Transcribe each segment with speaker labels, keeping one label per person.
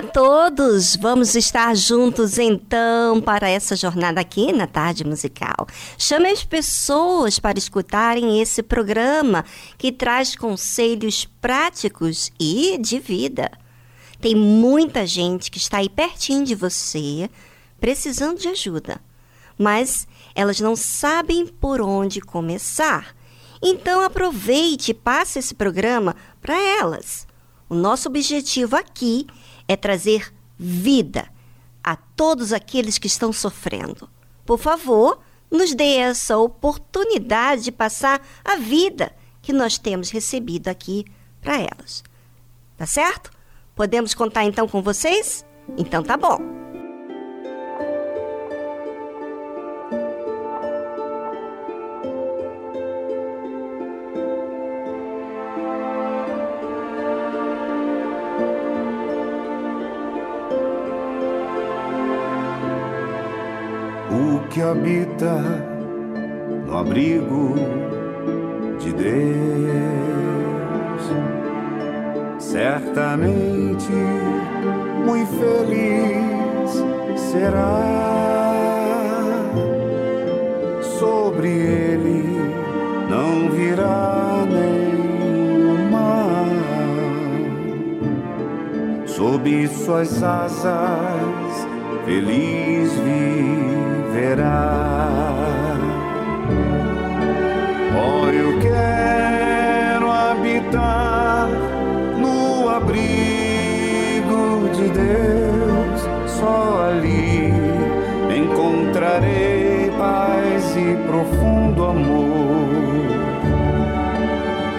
Speaker 1: A todos! Vamos estar juntos então para essa jornada aqui na Tarde Musical. Chame as pessoas para escutarem esse programa que traz conselhos práticos e de vida. Tem muita gente que está aí pertinho de você, precisando de ajuda, mas elas não sabem por onde começar. Então aproveite e passe esse programa para elas. O nosso objetivo aqui é trazer vida a todos aqueles que estão sofrendo. Por favor, nos dê essa oportunidade de passar a vida que nós temos recebido aqui para elas. Tá certo? Podemos contar então com vocês? Então tá bom.
Speaker 2: Habita no abrigo de Deus. Certamente muito feliz será. Sobre ele não virá nenhum mal. Sob suas asas, feliz viverá. Oh, eu quero habitar no abrigo de Deus, só ali encontrarei paz e profundo amor.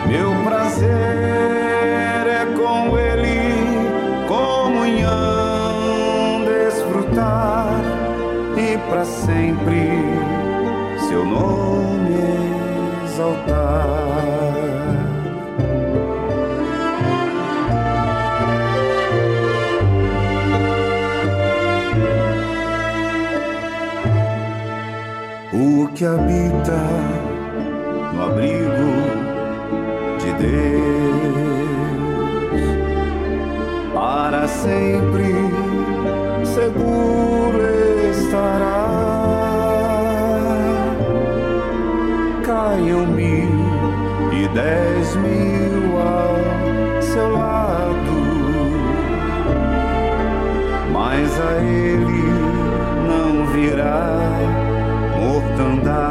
Speaker 2: Meu prazer para sempre seu nome exaltar. O que habita no abrigo de Deus para sempre seguro estará. Dez mil ao seu lado, mas a ele não virá mortandade.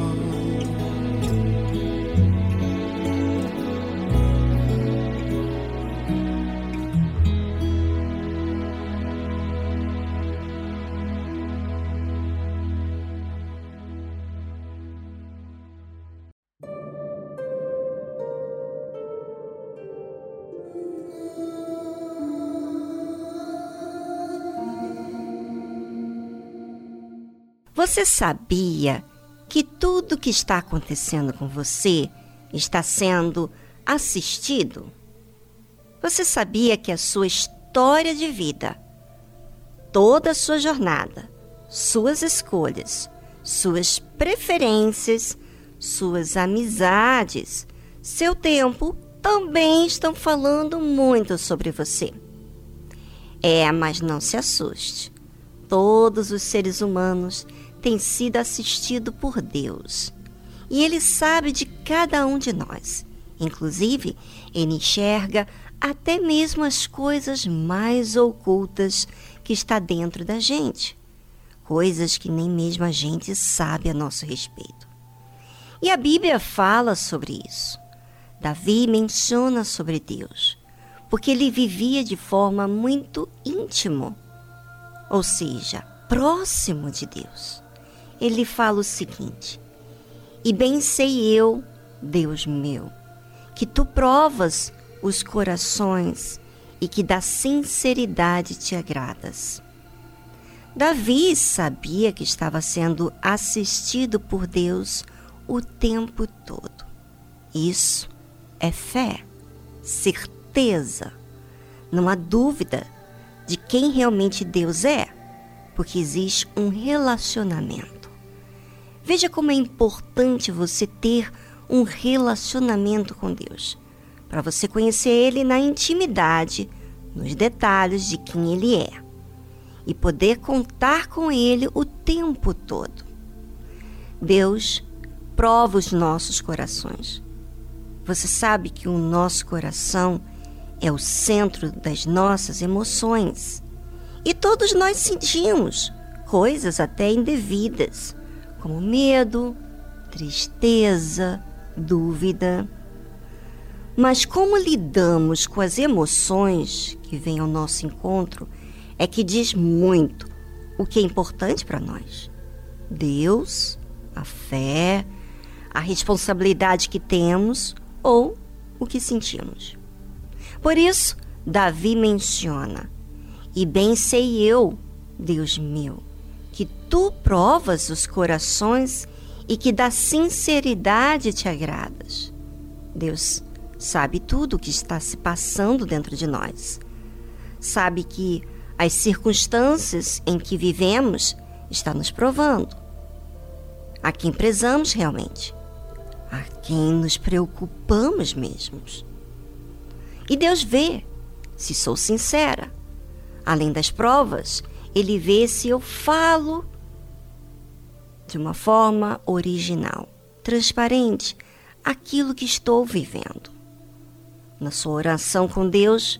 Speaker 1: Você sabia que tudo que está acontecendo com você está sendo assistido? Você sabia que a sua história de vida, toda a sua jornada, suas escolhas, suas preferências, suas amizades, seu tempo também estão falando muito sobre você. É, mas não se assuste. Todos os seres humanos tem sido assistido por Deus. E Ele sabe de cada um de nós. Inclusive, Ele enxerga até mesmo as coisas mais ocultas que está dentro da gente. Coisas que nem mesmo a gente sabe a nosso respeito. E a Bíblia fala sobre isso. Davi menciona sobre Deus, porque ele vivia de forma muito íntimo, ou seja, próximo de Deus ele fala o seguinte: E bem sei eu, Deus meu, que tu provas os corações e que da sinceridade te agradas. Davi sabia que estava sendo assistido por Deus o tempo todo. Isso é fé, certeza. Não há dúvida de quem realmente Deus é, porque existe um relacionamento. Veja como é importante você ter um relacionamento com Deus, para você conhecer Ele na intimidade, nos detalhes de quem Ele é, e poder contar com Ele o tempo todo. Deus prova os nossos corações. Você sabe que o nosso coração é o centro das nossas emoções. E todos nós sentimos coisas até indevidas como medo, tristeza, dúvida. Mas como lidamos com as emoções que vêm ao nosso encontro é que diz muito o que é importante para nós. Deus, a fé, a responsabilidade que temos ou o que sentimos. Por isso, Davi menciona: E bem sei eu, Deus meu, que tu provas os corações e que da sinceridade te agradas. Deus sabe tudo o que está se passando dentro de nós. Sabe que as circunstâncias em que vivemos está nos provando. A quem prezamos realmente, a quem nos preocupamos mesmos. E Deus vê se sou sincera. Além das provas, ele vê se eu falo de uma forma original, transparente, aquilo que estou vivendo. Na sua oração com Deus,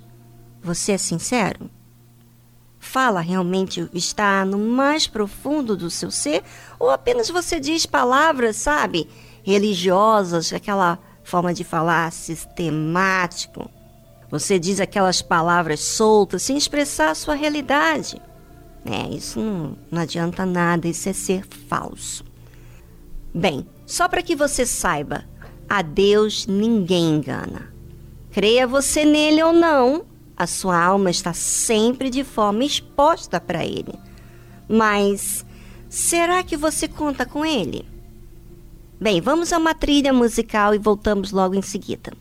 Speaker 1: você é sincero? Fala realmente está no mais profundo do seu ser? Ou apenas você diz palavras, sabe, religiosas, aquela forma de falar sistemático. Você diz aquelas palavras soltas sem expressar a sua realidade. É, isso não, não adianta nada, isso é ser falso. Bem, só para que você saiba, a Deus ninguém engana. Creia você nele ou não, a sua alma está sempre de forma exposta para ele. Mas será que você conta com ele? Bem, vamos a uma trilha musical e voltamos logo em seguida.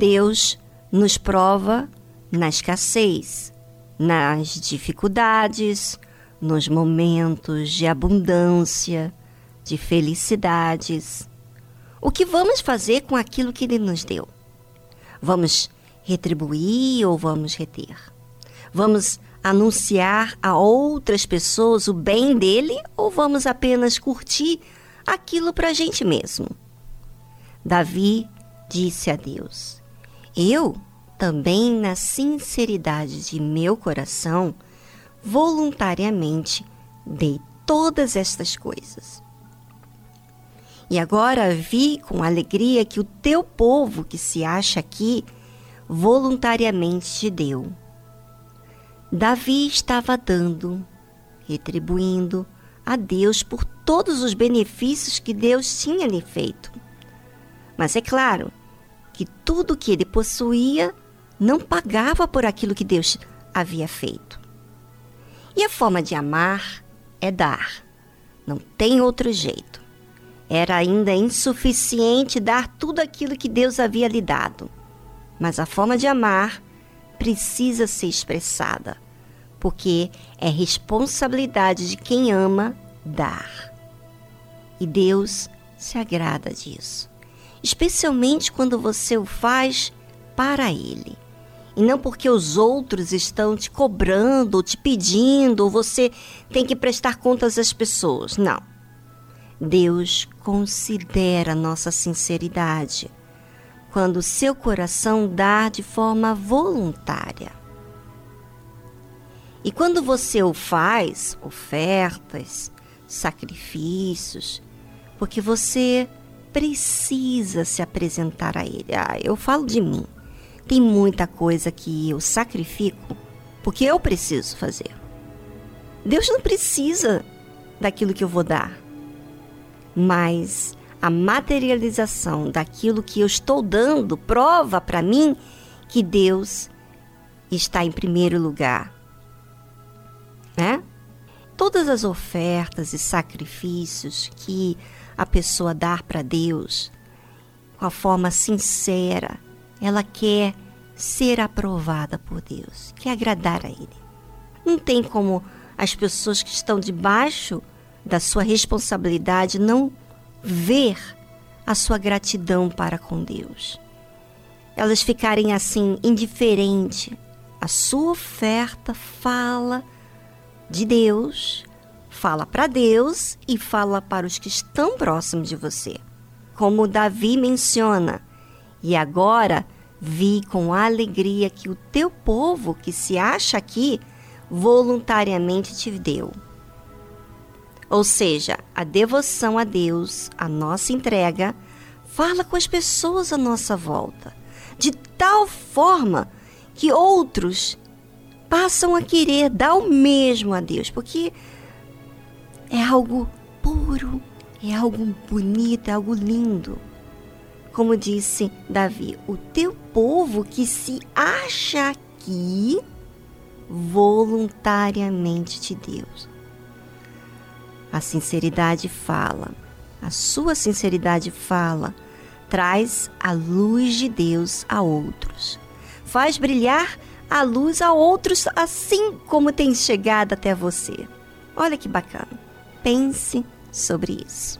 Speaker 1: Deus nos prova na escassez, nas dificuldades, nos momentos de abundância, de felicidades. O que vamos fazer com aquilo que Ele nos deu? Vamos retribuir ou vamos reter? Vamos anunciar a outras pessoas o bem dele ou vamos apenas curtir aquilo para a gente mesmo? Davi disse a Deus: eu, também na sinceridade de meu coração, voluntariamente dei todas estas coisas. E agora vi com alegria que o teu povo que se acha aqui voluntariamente te deu. Davi estava dando, retribuindo a Deus por todos os benefícios que Deus tinha lhe feito. Mas é claro, que tudo que ele possuía não pagava por aquilo que Deus havia feito. E a forma de amar é dar. Não tem outro jeito. Era ainda insuficiente dar tudo aquilo que Deus havia lhe dado. Mas a forma de amar precisa ser expressada, porque é responsabilidade de quem ama dar. E Deus se agrada disso especialmente quando você o faz para Ele. E não porque os outros estão te cobrando, ou te pedindo, ou você tem que prestar contas às pessoas. Não. Deus considera nossa sinceridade quando o seu coração dá de forma voluntária. E quando você o faz, ofertas, sacrifícios, porque você precisa se apresentar a Ele. Ah, eu falo de mim. Tem muita coisa que eu sacrifico porque eu preciso fazer. Deus não precisa daquilo que eu vou dar, mas a materialização daquilo que eu estou dando prova para mim que Deus está em primeiro lugar. Né? todas as ofertas e sacrifícios que a pessoa dar para Deus, com a forma sincera, ela quer ser aprovada por Deus, quer agradar a Ele. Não tem como as pessoas que estão debaixo da sua responsabilidade não ver a sua gratidão para com Deus. Elas ficarem assim indiferente. A sua oferta fala de Deus, fala para Deus e fala para os que estão próximos de você. Como Davi menciona, e agora vi com alegria que o teu povo que se acha aqui voluntariamente te deu. Ou seja, a devoção a Deus, a nossa entrega, fala com as pessoas à nossa volta, de tal forma que outros passam a querer dar o mesmo a Deus, porque é algo puro, é algo bonito, é algo lindo. Como disse Davi, o teu povo que se acha aqui voluntariamente de Deus. A sinceridade fala, a sua sinceridade fala, traz a luz de Deus a outros. Faz brilhar a luz a outros assim como tem chegado até você. Olha que bacana. Pense sobre isso.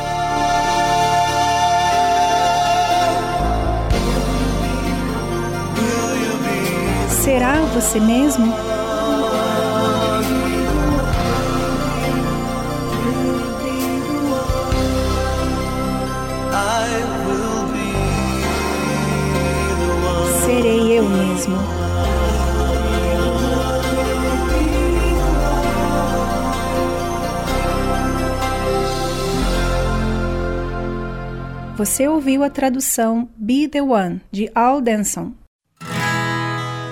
Speaker 3: Será você mesmo? Serei eu mesmo. Você ouviu a tradução Be the One de Al Denson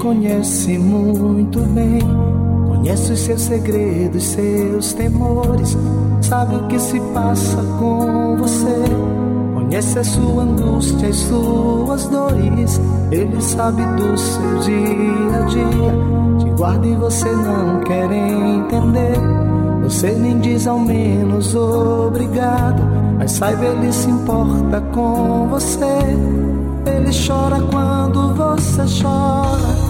Speaker 4: Conhece muito bem. Conhece os seus segredos, seus temores. Sabe o que se passa com você. Conhece a sua angústia e suas dores. Ele sabe do seu dia a dia. Te guarda e você não quer entender. Você nem diz ao menos obrigado. Mas saiba, ele se importa com você. Ele chora quando você chora.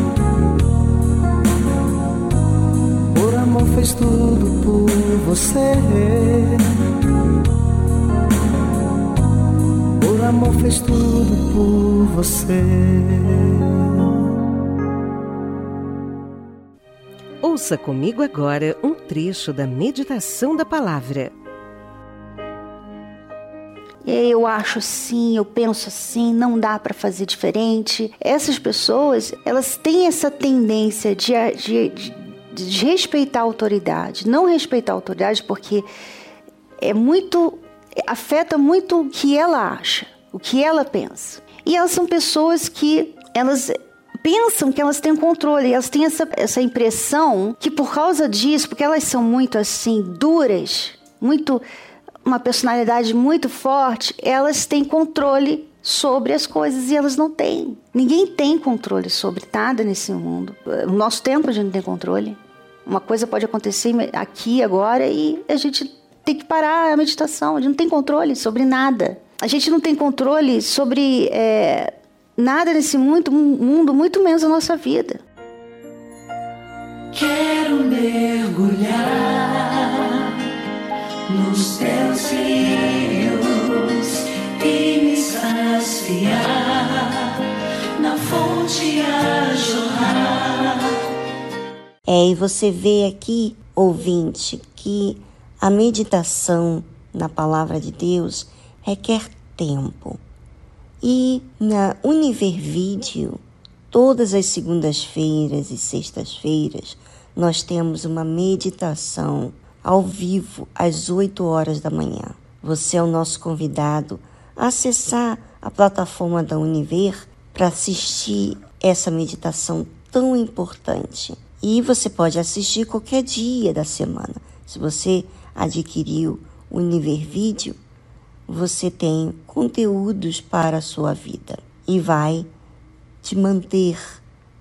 Speaker 4: Fez tudo por você. O amor fez tudo por você.
Speaker 5: Ouça comigo agora um trecho da meditação da palavra.
Speaker 6: Eu acho assim, eu penso assim, não dá para fazer diferente. Essas pessoas, elas têm essa tendência de, de, de de respeitar a autoridade, não respeitar a autoridade porque é muito afeta muito o que ela acha, o que ela pensa. E elas são pessoas que elas pensam que elas têm controle, elas têm essa, essa impressão que por causa disso, porque elas são muito assim duras, muito uma personalidade muito forte, elas têm controle sobre as coisas e elas não têm. Ninguém tem controle sobre nada nesse mundo. No nosso tempo a gente não tem controle. Uma coisa pode acontecer aqui agora e a gente tem que parar a meditação. A gente não tem controle sobre nada. A gente não tem controle sobre é, nada nesse mundo, mundo, muito menos a nossa vida.
Speaker 7: Quero mergulhar nos teus rios e me saciar na fonte a jorrar.
Speaker 1: É, e você vê aqui, ouvinte, que a meditação na palavra de Deus requer tempo. E na Univer Vídeo, todas as segundas-feiras e sextas-feiras, nós temos uma meditação ao vivo às 8 horas da manhã. Você é o nosso convidado a acessar a plataforma da Univer para assistir essa meditação tão importante. E você pode assistir qualquer dia da semana. Se você adquiriu o Univer Vídeo, você tem conteúdos para a sua vida e vai te manter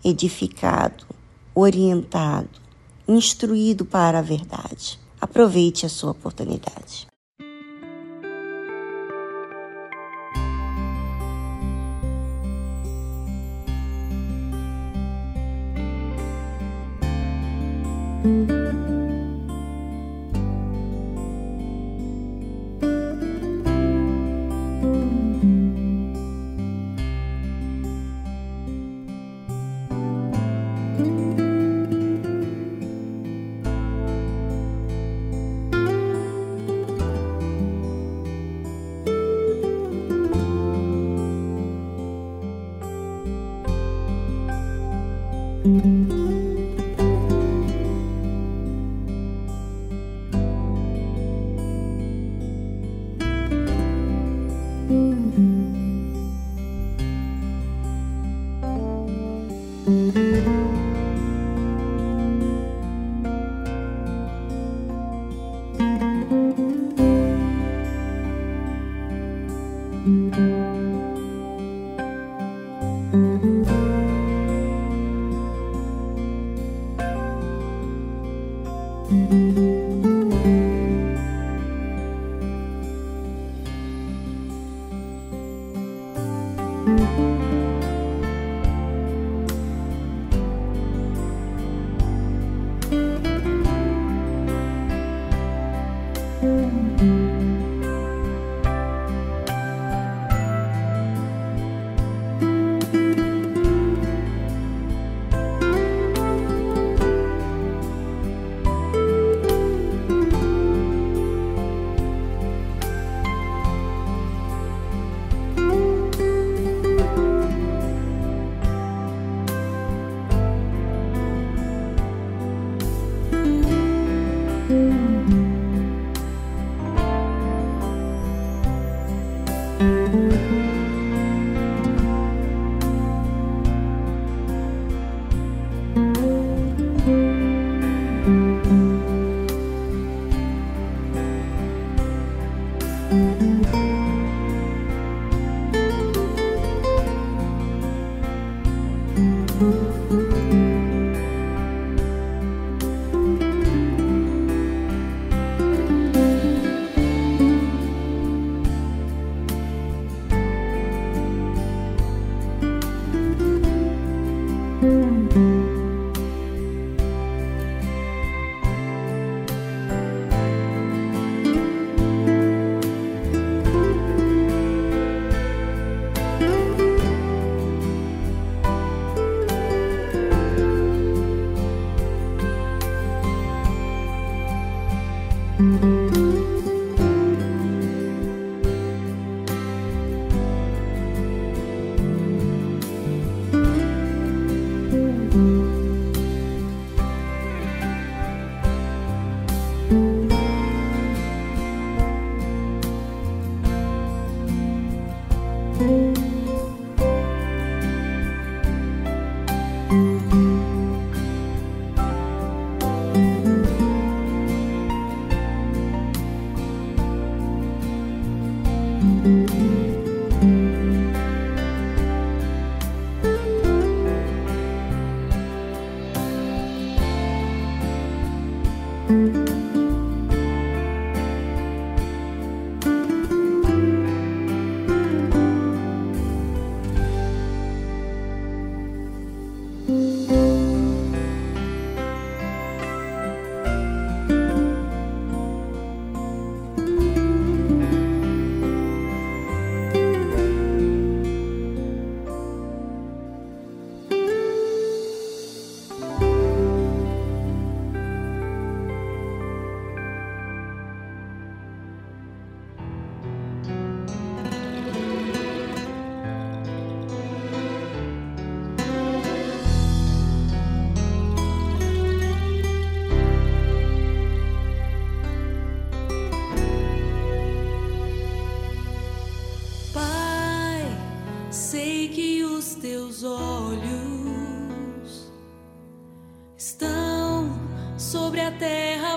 Speaker 1: edificado, orientado, instruído para a verdade. Aproveite a sua oportunidade.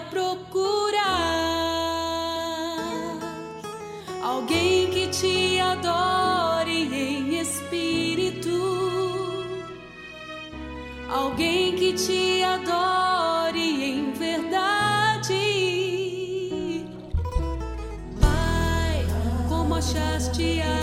Speaker 7: procurar alguém que te adore em espírito, alguém que te adore em verdade. Pai, como achaste a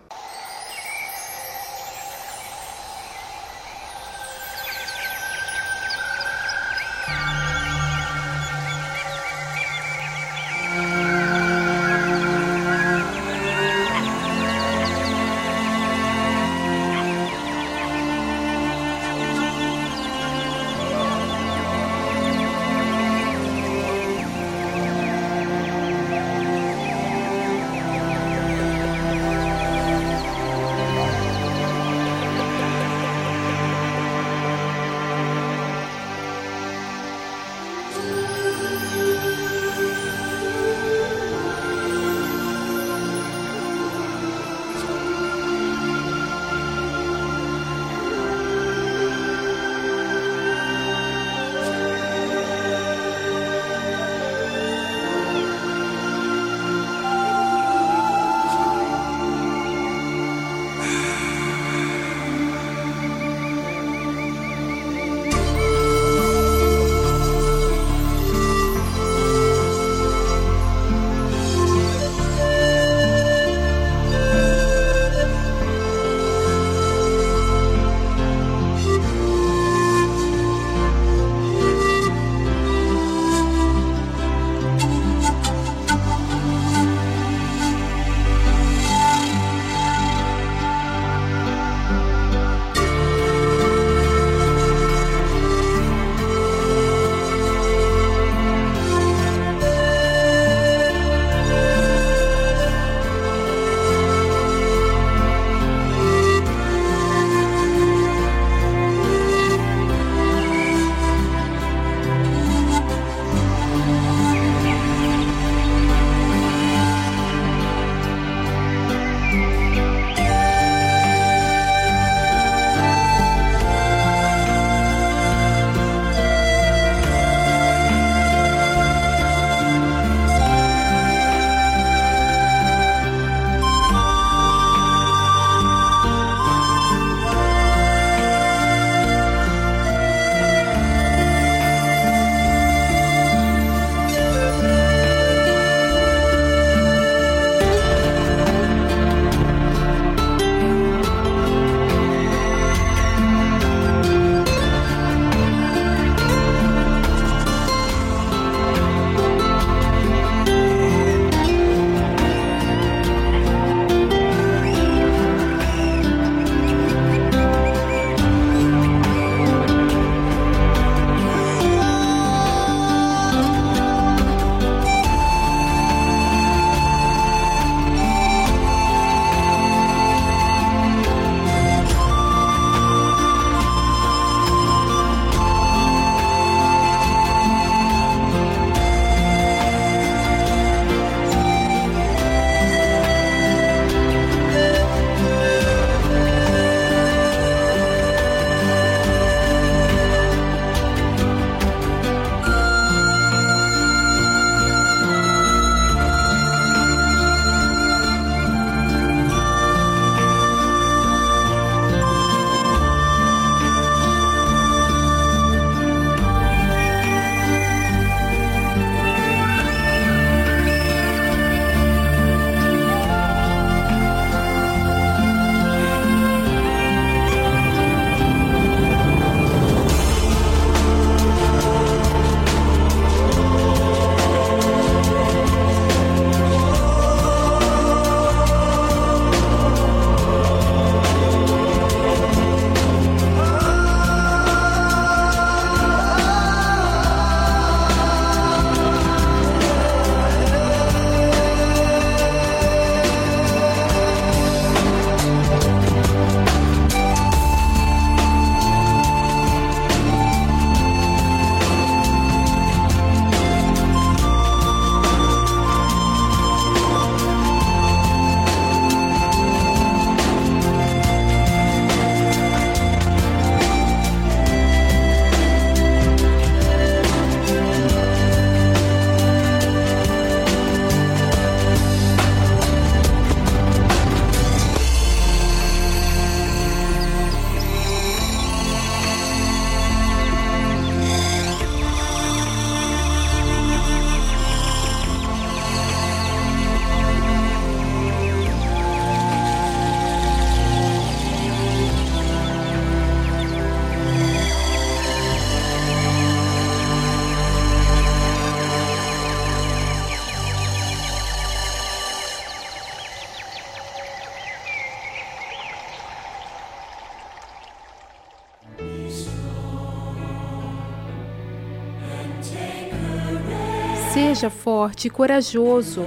Speaker 8: Seja forte e corajoso.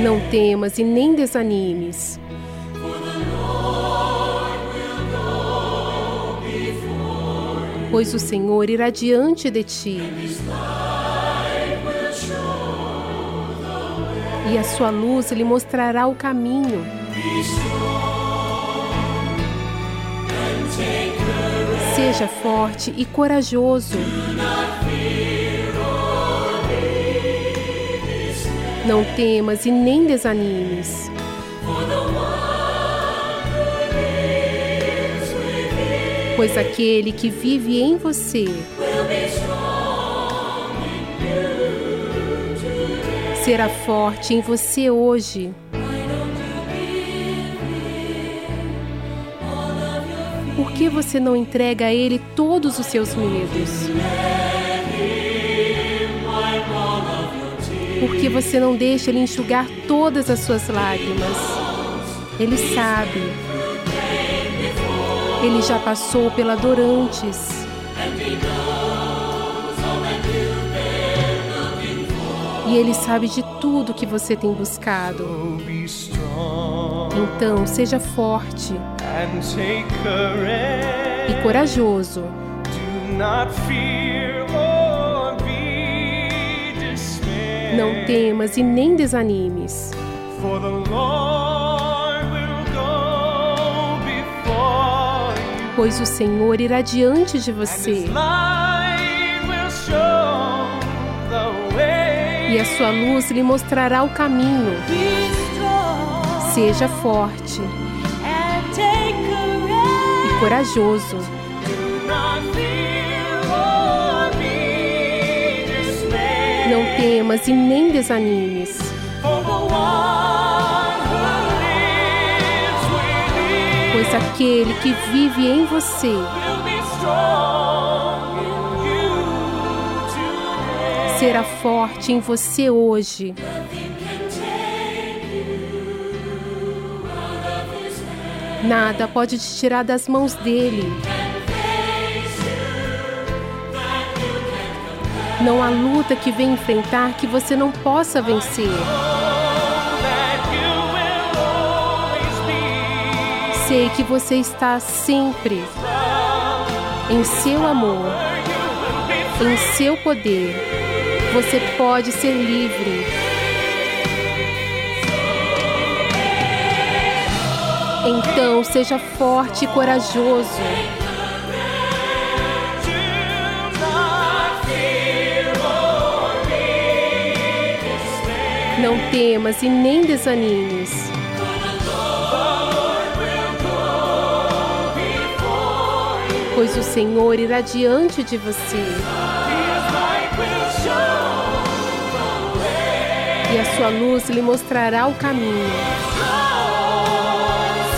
Speaker 8: Não temas e nem desanimes. Pois o Senhor irá diante de ti. E a sua luz lhe mostrará o caminho. Seja forte e corajoso. Não temas e nem desanimes. Pois aquele que vive em você será forte em você hoje. Que você não entrega a Ele todos os seus medos? Por que você não deixa Ele enxugar todas as suas lágrimas? Ele sabe. Ele já passou pela dor antes. E Ele sabe de tudo que você tem buscado. Então, seja forte e corajoso. Não temas e nem desanimes. Pois o Senhor irá diante de você. E a sua luz lhe mostrará o caminho. Seja forte corajoso. Não temas e nem desanimes. Pois aquele que vive em você será forte em você hoje. Nada pode te tirar das mãos dele. Não há luta que vem enfrentar que você não possa vencer. Sei que você está sempre em seu amor, em seu poder. Você pode ser livre. Então seja forte e corajoso. Não temas e nem desanimes. Pois o Senhor irá diante de você. E a sua luz lhe mostrará o caminho.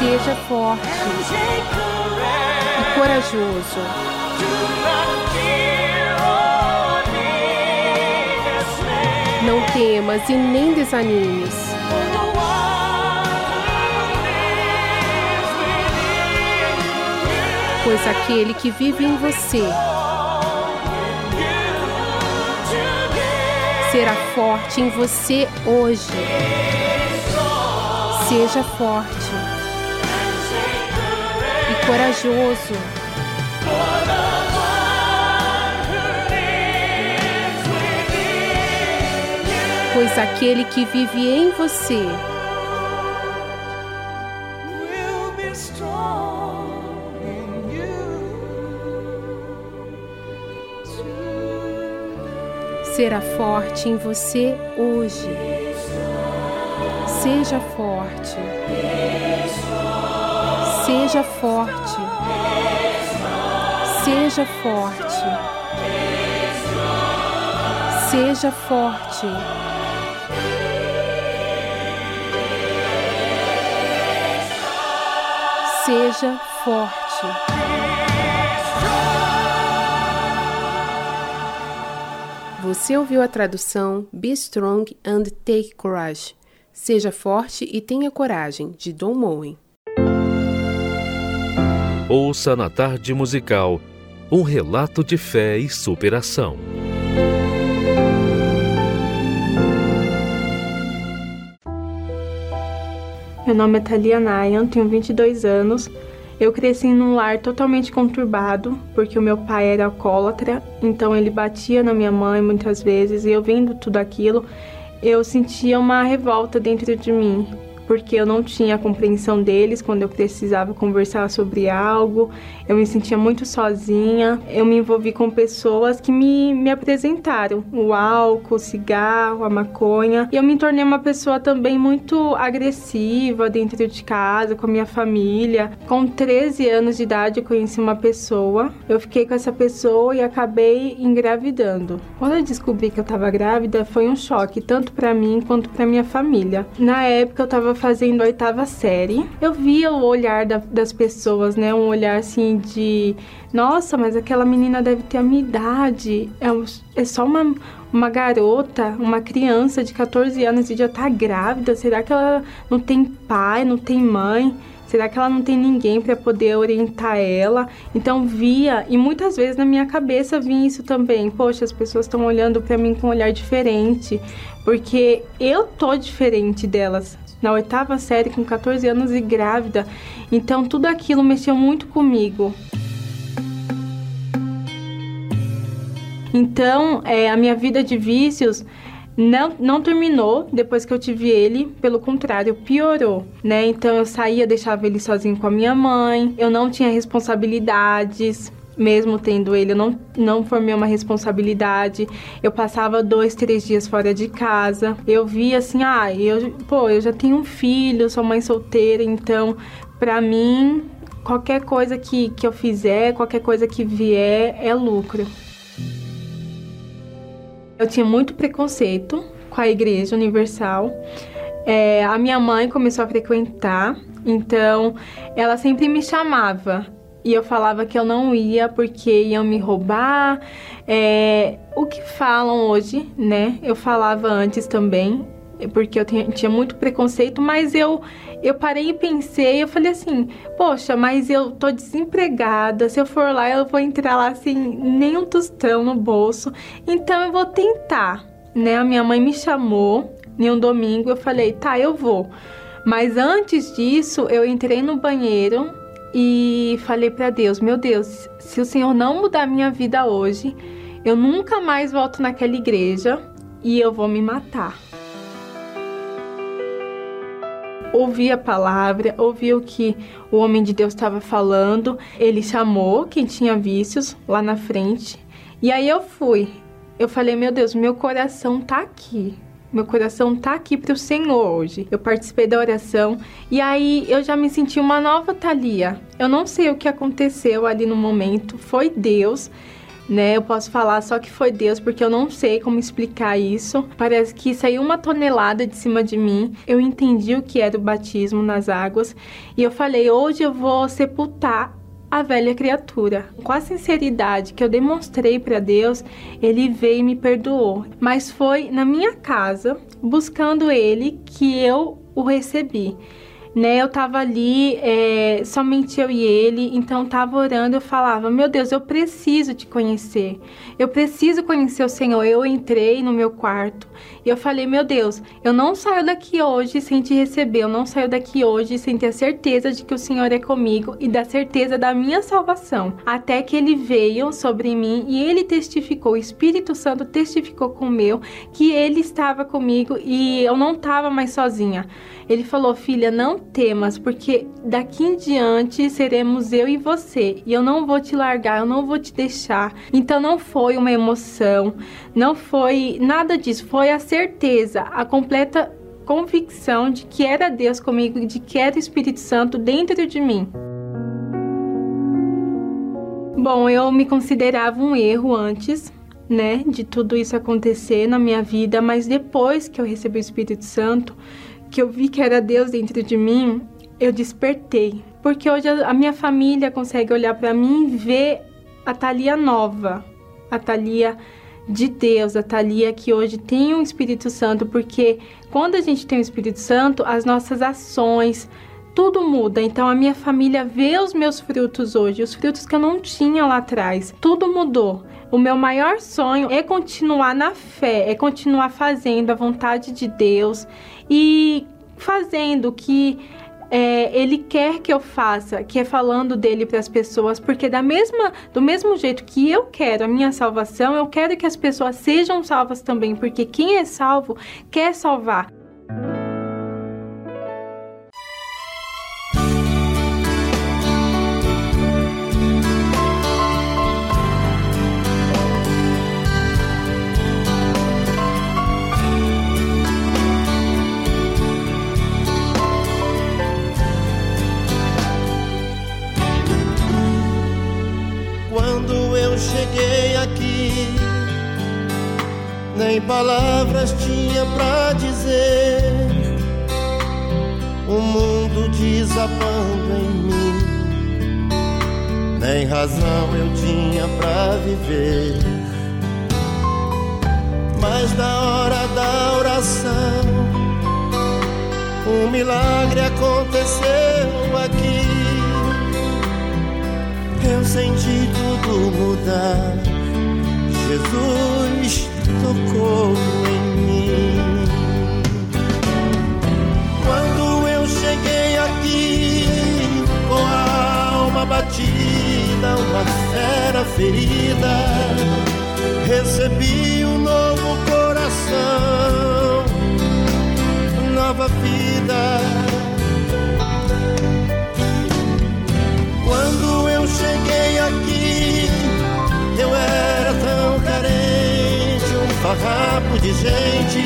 Speaker 8: Seja forte e corajoso. Não temas e nem desanimes. Pois aquele que vive em você será forte em você hoje. Seja forte corajoso. Pois aquele que vive em você será forte em você hoje. Seja forte. Seja forte. Seja forte. Seja forte. Seja forte. Você ouviu a tradução Be Strong and Take Courage. Seja forte e tenha coragem, de Don Moen.
Speaker 9: Ouça na tarde musical um relato de fé e superação.
Speaker 10: Meu nome é Thalia Nayan, tenho 22 anos. Eu cresci num lar totalmente conturbado, porque o meu pai era alcoólatra, então ele batia na minha mãe muitas vezes, e eu vendo tudo aquilo, eu sentia uma revolta dentro de mim porque eu não tinha a compreensão deles quando eu precisava conversar sobre algo, eu me sentia muito sozinha, eu me envolvi com pessoas que me, me apresentaram o álcool, o cigarro, a maconha, e eu me tornei uma pessoa também muito agressiva dentro de casa, com a minha família. Com 13 anos de idade, eu conheci uma pessoa, eu fiquei com essa pessoa e acabei engravidando. Quando eu descobri que eu estava grávida, foi um choque, tanto para mim quanto para minha família. Na época, eu estava fazendo a oitava série, eu via o olhar da, das pessoas, né? Um olhar assim de, nossa, mas aquela menina deve ter a minha idade, é, é só uma, uma garota, uma criança de 14 anos e já tá grávida, será que ela não tem pai, não tem mãe? Será que ela não tem ninguém para poder orientar ela? Então via e muitas vezes na minha cabeça vinha isso também. Poxa, as pessoas estão olhando para mim com um olhar diferente, porque eu tô diferente delas na oitava série com 14 anos e grávida. Então tudo aquilo mexeu muito comigo. Então, é, a minha vida de vícios não, não terminou depois que eu tive ele, pelo contrário, piorou, né? Então eu saía, deixava ele sozinho com a minha mãe, eu não tinha responsabilidades, mesmo tendo ele, eu não, não formei uma responsabilidade. Eu passava dois, três dias fora de casa. Eu via assim, ah, eu, pô, eu já tenho um filho, sou mãe solteira, então, pra mim, qualquer coisa que, que eu fizer, qualquer coisa que vier, é lucro. Eu tinha muito preconceito com a Igreja Universal. É, a minha mãe começou a frequentar, então ela sempre me chamava e eu falava que eu não ia porque iam me roubar. É, o que falam hoje, né? Eu falava antes também, porque eu tinha muito preconceito, mas eu eu parei e pensei, eu falei assim, poxa, mas eu tô desempregada, se eu for lá eu vou entrar lá sem nem um tostão no bolso, então eu vou tentar, né? A minha mãe me chamou em um domingo, eu falei, tá, eu vou. Mas antes disso, eu entrei no banheiro e falei para Deus: Meu Deus, se o Senhor não mudar minha vida hoje, eu nunca mais volto naquela igreja e eu vou me matar. Ouvi a palavra, ouvi o que o homem de Deus estava falando. Ele chamou quem tinha vícios lá na frente. E aí eu fui. Eu falei: Meu Deus, meu coração tá aqui. Meu coração tá aqui para o Senhor hoje. Eu participei da oração e aí eu já me senti uma nova Thalia. Eu não sei o que aconteceu ali no momento, foi Deus né? Eu posso falar só que foi Deus, porque eu não sei como explicar isso. Parece que saiu uma tonelada de cima de mim. Eu entendi o que era o batismo nas águas e eu falei: hoje eu vou sepultar a velha criatura. Com a sinceridade que eu demonstrei para Deus, ele veio e me perdoou. Mas foi na minha casa, buscando ele, que eu o recebi né? Eu tava ali, é, somente eu e ele, então tava orando, eu falava, meu Deus, eu preciso te conhecer, eu preciso conhecer o Senhor. Eu entrei no meu quarto e eu falei, meu Deus, eu não saio daqui hoje sem te receber, eu não saio daqui hoje sem ter a certeza de que o Senhor é comigo e da certeza da minha salvação. Até que ele veio sobre mim e ele testificou, o Espírito Santo testificou com o meu que ele estava comigo e eu não estava mais sozinha. Ele falou: Filha, não temas, porque daqui em diante seremos eu e você, e eu não vou te largar, eu não vou te deixar. Então não foi uma emoção, não foi nada disso, foi a certeza, a completa convicção de que era Deus comigo, de que era o Espírito Santo dentro de mim. Bom, eu me considerava um erro antes, né, de tudo isso acontecer na minha vida, mas depois que eu recebi o Espírito Santo, que eu vi que era Deus dentro de mim, eu despertei. Porque hoje a minha família consegue olhar para mim e ver a Thalia nova, a Thalia de Deus, a Thalia que hoje tem um Espírito Santo, porque quando a gente tem o Espírito Santo, as nossas ações tudo muda. Então a minha família vê os meus frutos hoje, os frutos que eu não tinha lá atrás. Tudo mudou. O meu maior sonho é continuar na fé, é continuar fazendo a vontade de Deus e fazendo que é, ele quer que eu faça, que é falando dele para as pessoas, porque da mesma, do mesmo jeito que eu quero a minha salvação, eu quero que as pessoas sejam salvas também, porque quem é salvo quer salvar.
Speaker 11: Nem palavras tinha pra dizer. O mundo desabando em mim, nem razão eu tinha pra viver. Mas na hora da oração, um milagre aconteceu aqui. Eu senti tudo mudar. Jesus tocou em mim. Quando eu cheguei aqui com a alma batida, uma fera ferida, recebi um novo coração, nova vida. Farrapo de gente,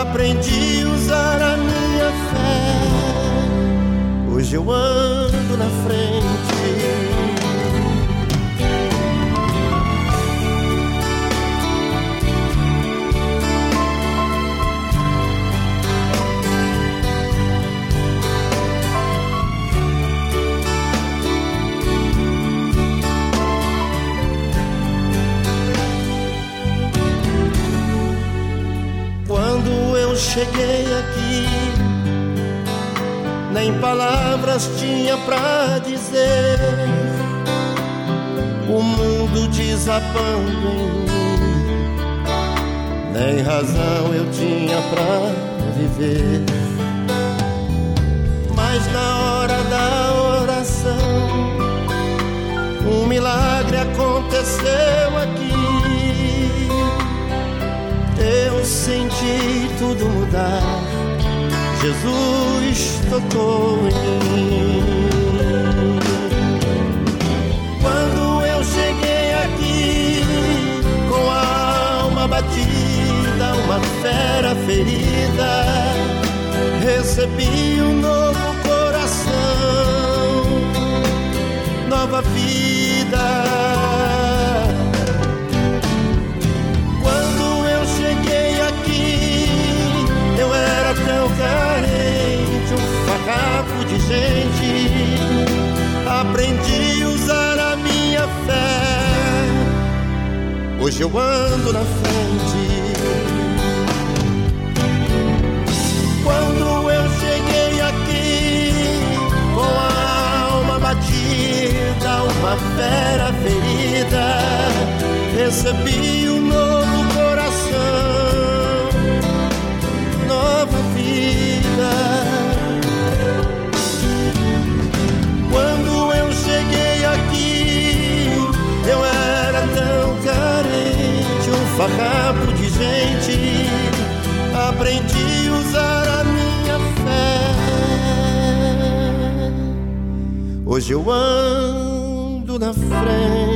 Speaker 11: aprendi a usar a minha fé. Hoje eu ando na frente. Cheguei aqui, nem palavras tinha pra dizer. O mundo desabando em mim, nem razão eu tinha pra viver. Mas na hora da oração, um milagre aconteceu aqui senti tudo mudar. Jesus tocou em mim. Quando eu cheguei aqui com a alma batida, uma fera ferida, recebi um novo coração, nova vida Aprendi a usar a minha fé. Hoje eu ando na frente. Quando eu cheguei aqui com a alma batida, uma fera ferida, recebi um um farrapo de gente. Aprendi a usar a minha fé. Hoje eu ando na frente.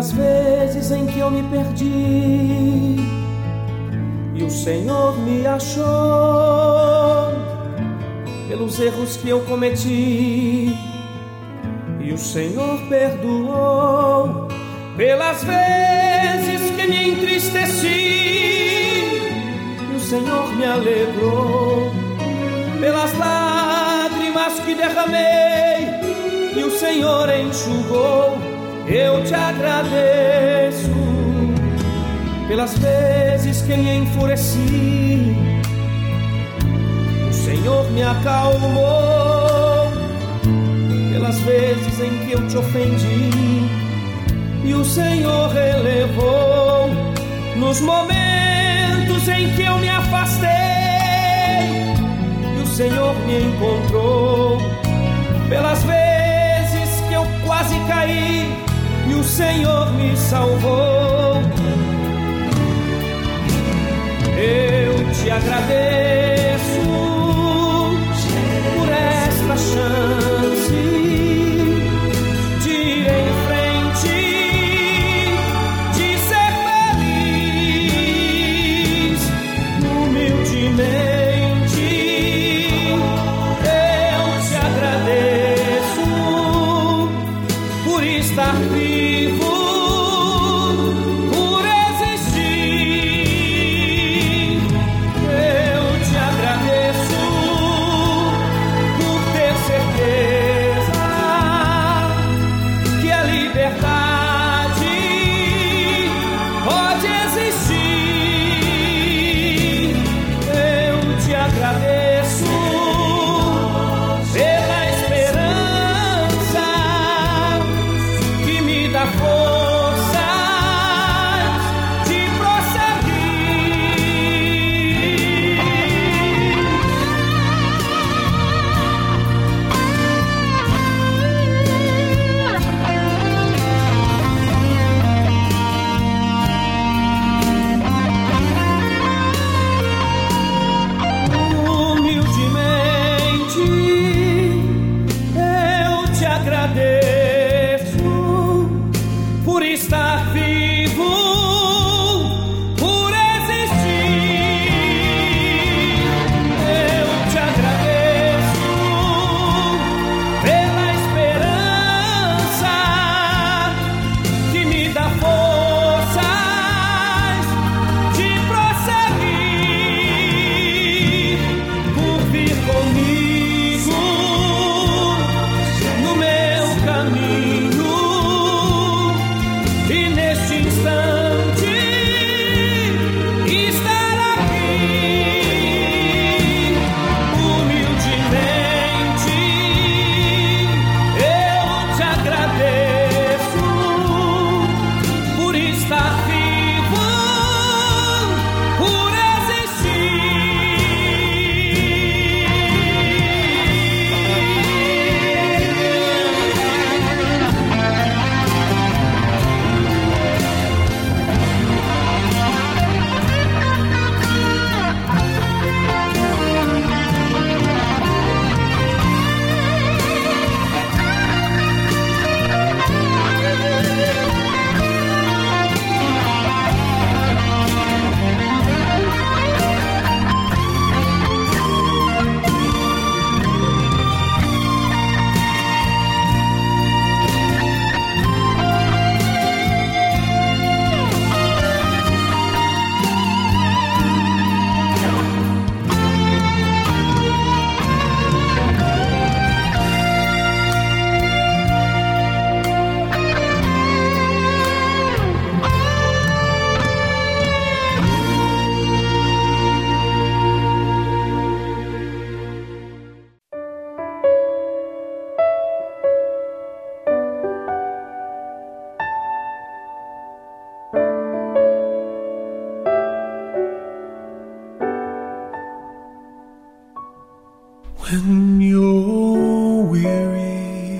Speaker 12: Pelas vezes em que eu me perdi e o Senhor me achou, pelos erros que eu cometi e o Senhor perdoou, pelas vezes que me entristeci e o Senhor me alegrou, pelas lágrimas que derramei e o Senhor enxugou, eu te agradeço pelas vezes que me enfureci. O Senhor me acalmou pelas vezes em que eu te ofendi. E o Senhor relevou nos momentos em que eu me afastei. E o Senhor me encontrou pelas vezes que eu quase caí. E o Senhor me salvou. Eu te agradeço por esta chance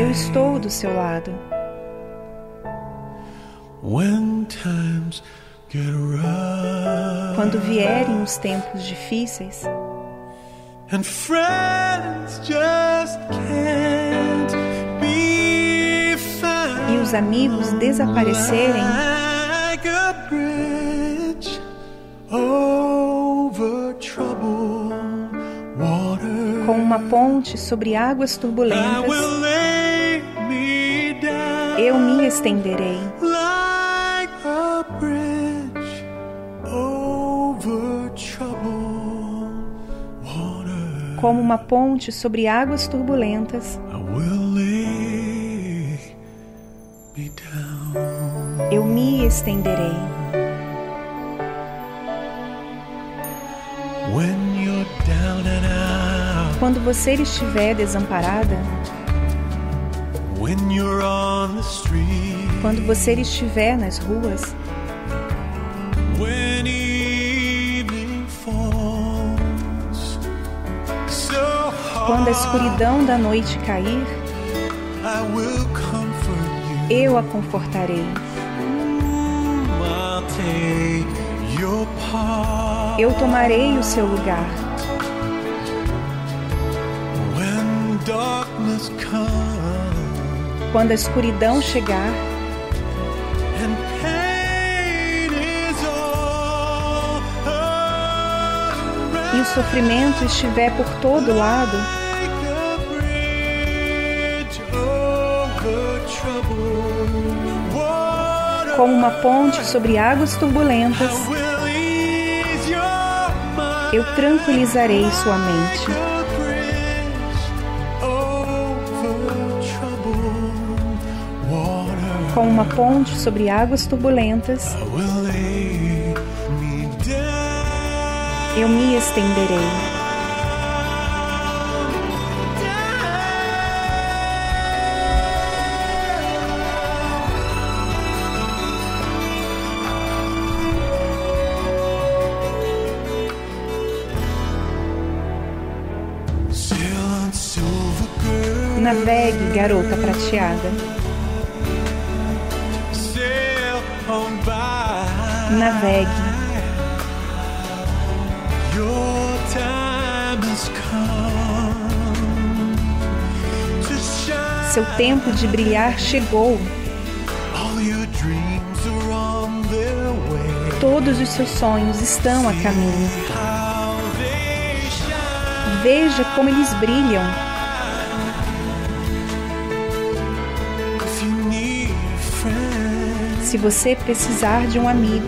Speaker 13: Eu estou do seu lado. Quando vierem os tempos difíceis,
Speaker 3: and friends just can't be found
Speaker 13: e os amigos desaparecerem,
Speaker 3: like a bridge over troubled water.
Speaker 13: com uma ponte sobre águas turbulentas, estenderei. Como uma ponte sobre águas turbulentas, eu me estenderei. Quando você estiver desamparada, quando você estiver nas ruas, quando a escuridão da noite cair, eu a confortarei. Eu tomarei o seu lugar. Quando a escuridão chegar o sofrimento estiver por todo lado, como uma ponte sobre águas turbulentas, eu tranquilizarei sua mente. Como uma ponte sobre águas turbulentas, eu me estenderei. Navegue, garota prateada. Seu tempo de brilhar chegou. Todos os seus sonhos estão a caminho. Veja como eles brilham. Se você precisar de um amigo,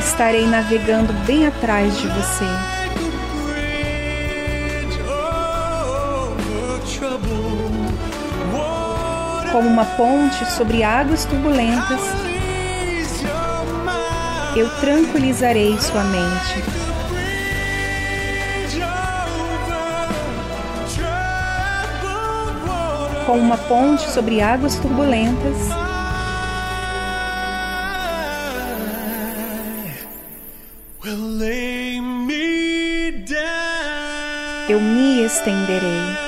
Speaker 13: estarei navegando bem atrás de você. Como uma ponte sobre águas turbulentas, eu tranquilizarei sua mente. Como uma ponte sobre águas turbulentas, eu me estenderei.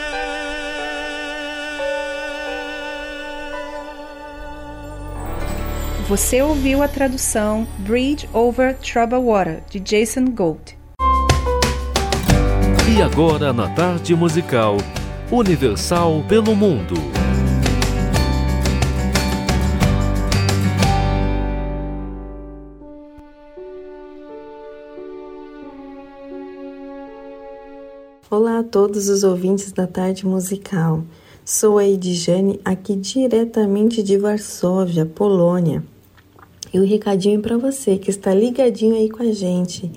Speaker 13: Você ouviu a tradução Bridge Over Troubled Water, de Jason Gold.
Speaker 9: E agora na tarde musical Universal pelo Mundo.
Speaker 14: Olá a todos os ouvintes da tarde musical. Sou a Edjane, aqui diretamente de Varsóvia, Polônia. E o recadinho para você que está ligadinho aí com a gente.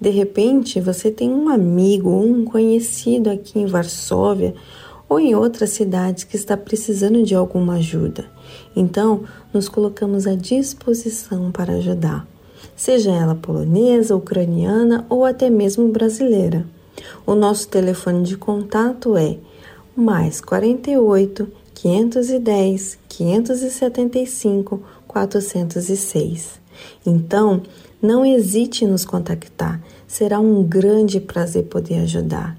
Speaker 14: De repente, você tem um amigo um conhecido aqui em Varsóvia ou em outras cidades que está precisando de alguma ajuda. Então, nos colocamos à disposição para ajudar, seja ela polonesa, ucraniana ou até mesmo brasileira. O nosso telefone de contato é mais 48 510 575 406. Então, não hesite em nos contactar, será um grande prazer poder ajudar.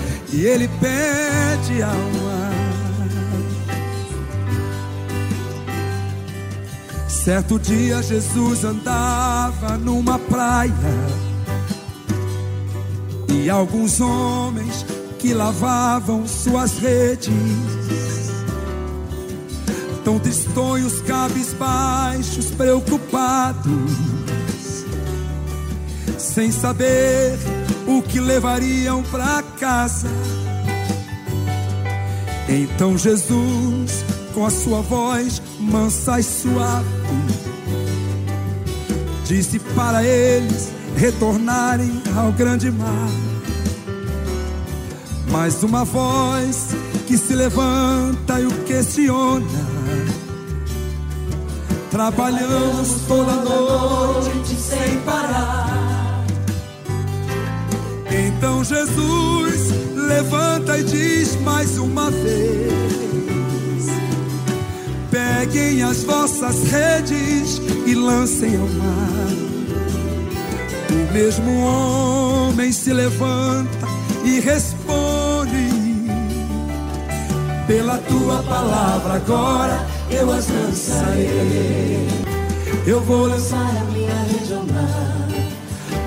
Speaker 15: e ele pede alma. Certo dia Jesus andava numa praia e alguns homens que lavavam suas redes, tão tristonhos, cabisbaixos, preocupados, sem saber o que levariam para casa. Então Jesus, com a sua voz mansa e suave, disse para eles retornarem ao grande mar. Mais uma voz que se levanta e o questiona. Trabalhamos toda noite sem parar então Jesus levanta e diz mais uma vez: Peguem as vossas redes e lancem ao mar. O mesmo homem se levanta e responde: Pela tua palavra agora eu as lançarei. Eu vou lançar a minha rede ao mar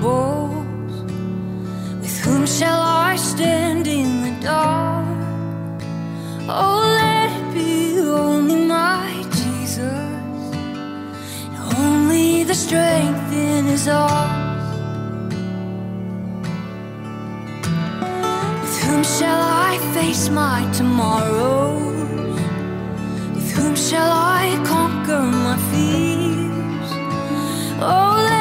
Speaker 16: troubles. With whom shall I stand in the dark? Oh, let it be only my Jesus, only the strength in His arms. With whom shall I face my tomorrows? With whom shall I conquer my fears? Oh,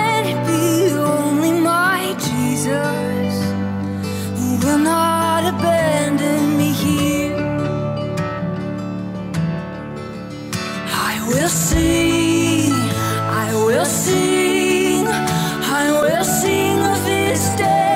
Speaker 16: who will not abandon me here. I will sing, I will sing, I will sing of his steadfast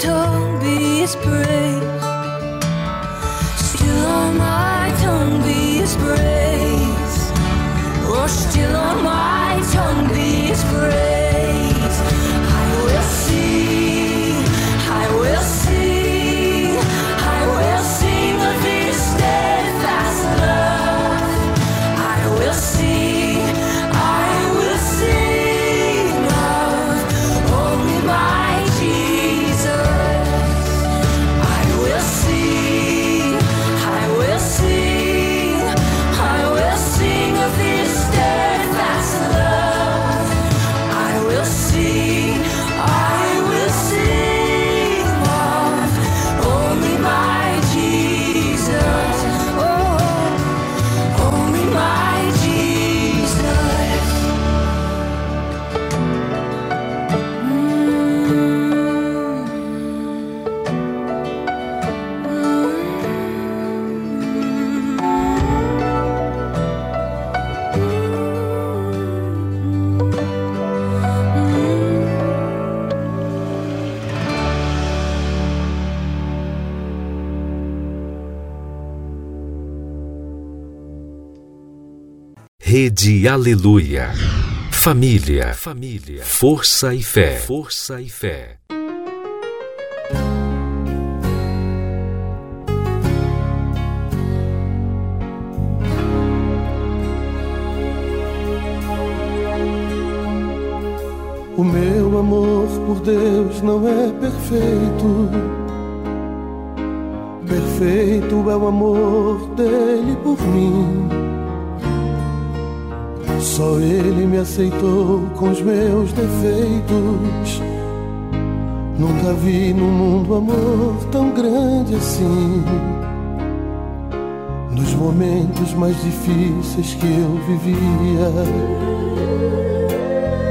Speaker 16: tongue be his praise. Still my tongue be his praise.
Speaker 9: Aleluia. Família, família, força e fé, força e fé.
Speaker 17: O meu amor por Deus não é perfeito. Perfeito é o amor dele por mim. Só ele me aceitou com os meus defeitos. Nunca vi no mundo amor tão grande assim. Nos momentos mais difíceis que eu vivia.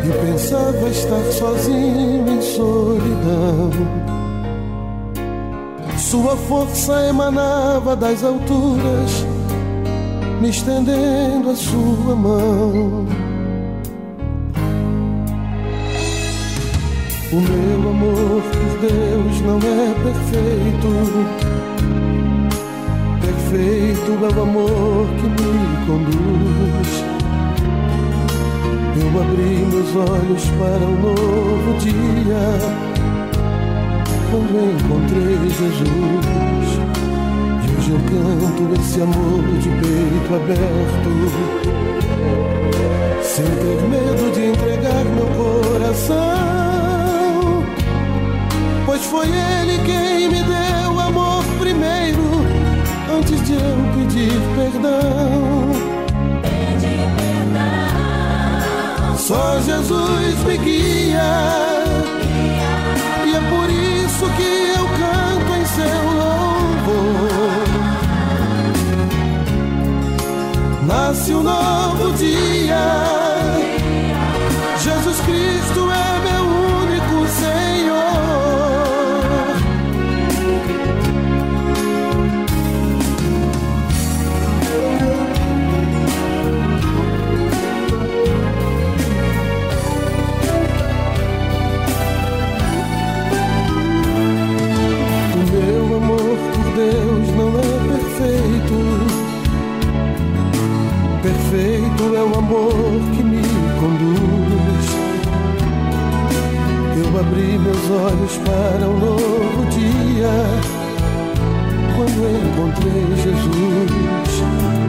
Speaker 17: E pensava estar sozinho em solidão. Sua força emanava das alturas, me estendendo a sua mão. O meu amor por Deus não é perfeito. Perfeito é o amor que me conduz. Eu abri meus olhos para um novo dia quando encontrei Jesus eu canto esse amor de peito aberto, sem ter medo de entregar meu coração. Pois foi ele quem me deu amor primeiro, antes de eu pedir perdão. Só Jesus me guia. e é por isso que Nasce um novo dia. Jesus Cristo amor que me conduz. Eu abri meus olhos para um novo dia quando encontrei Jesus.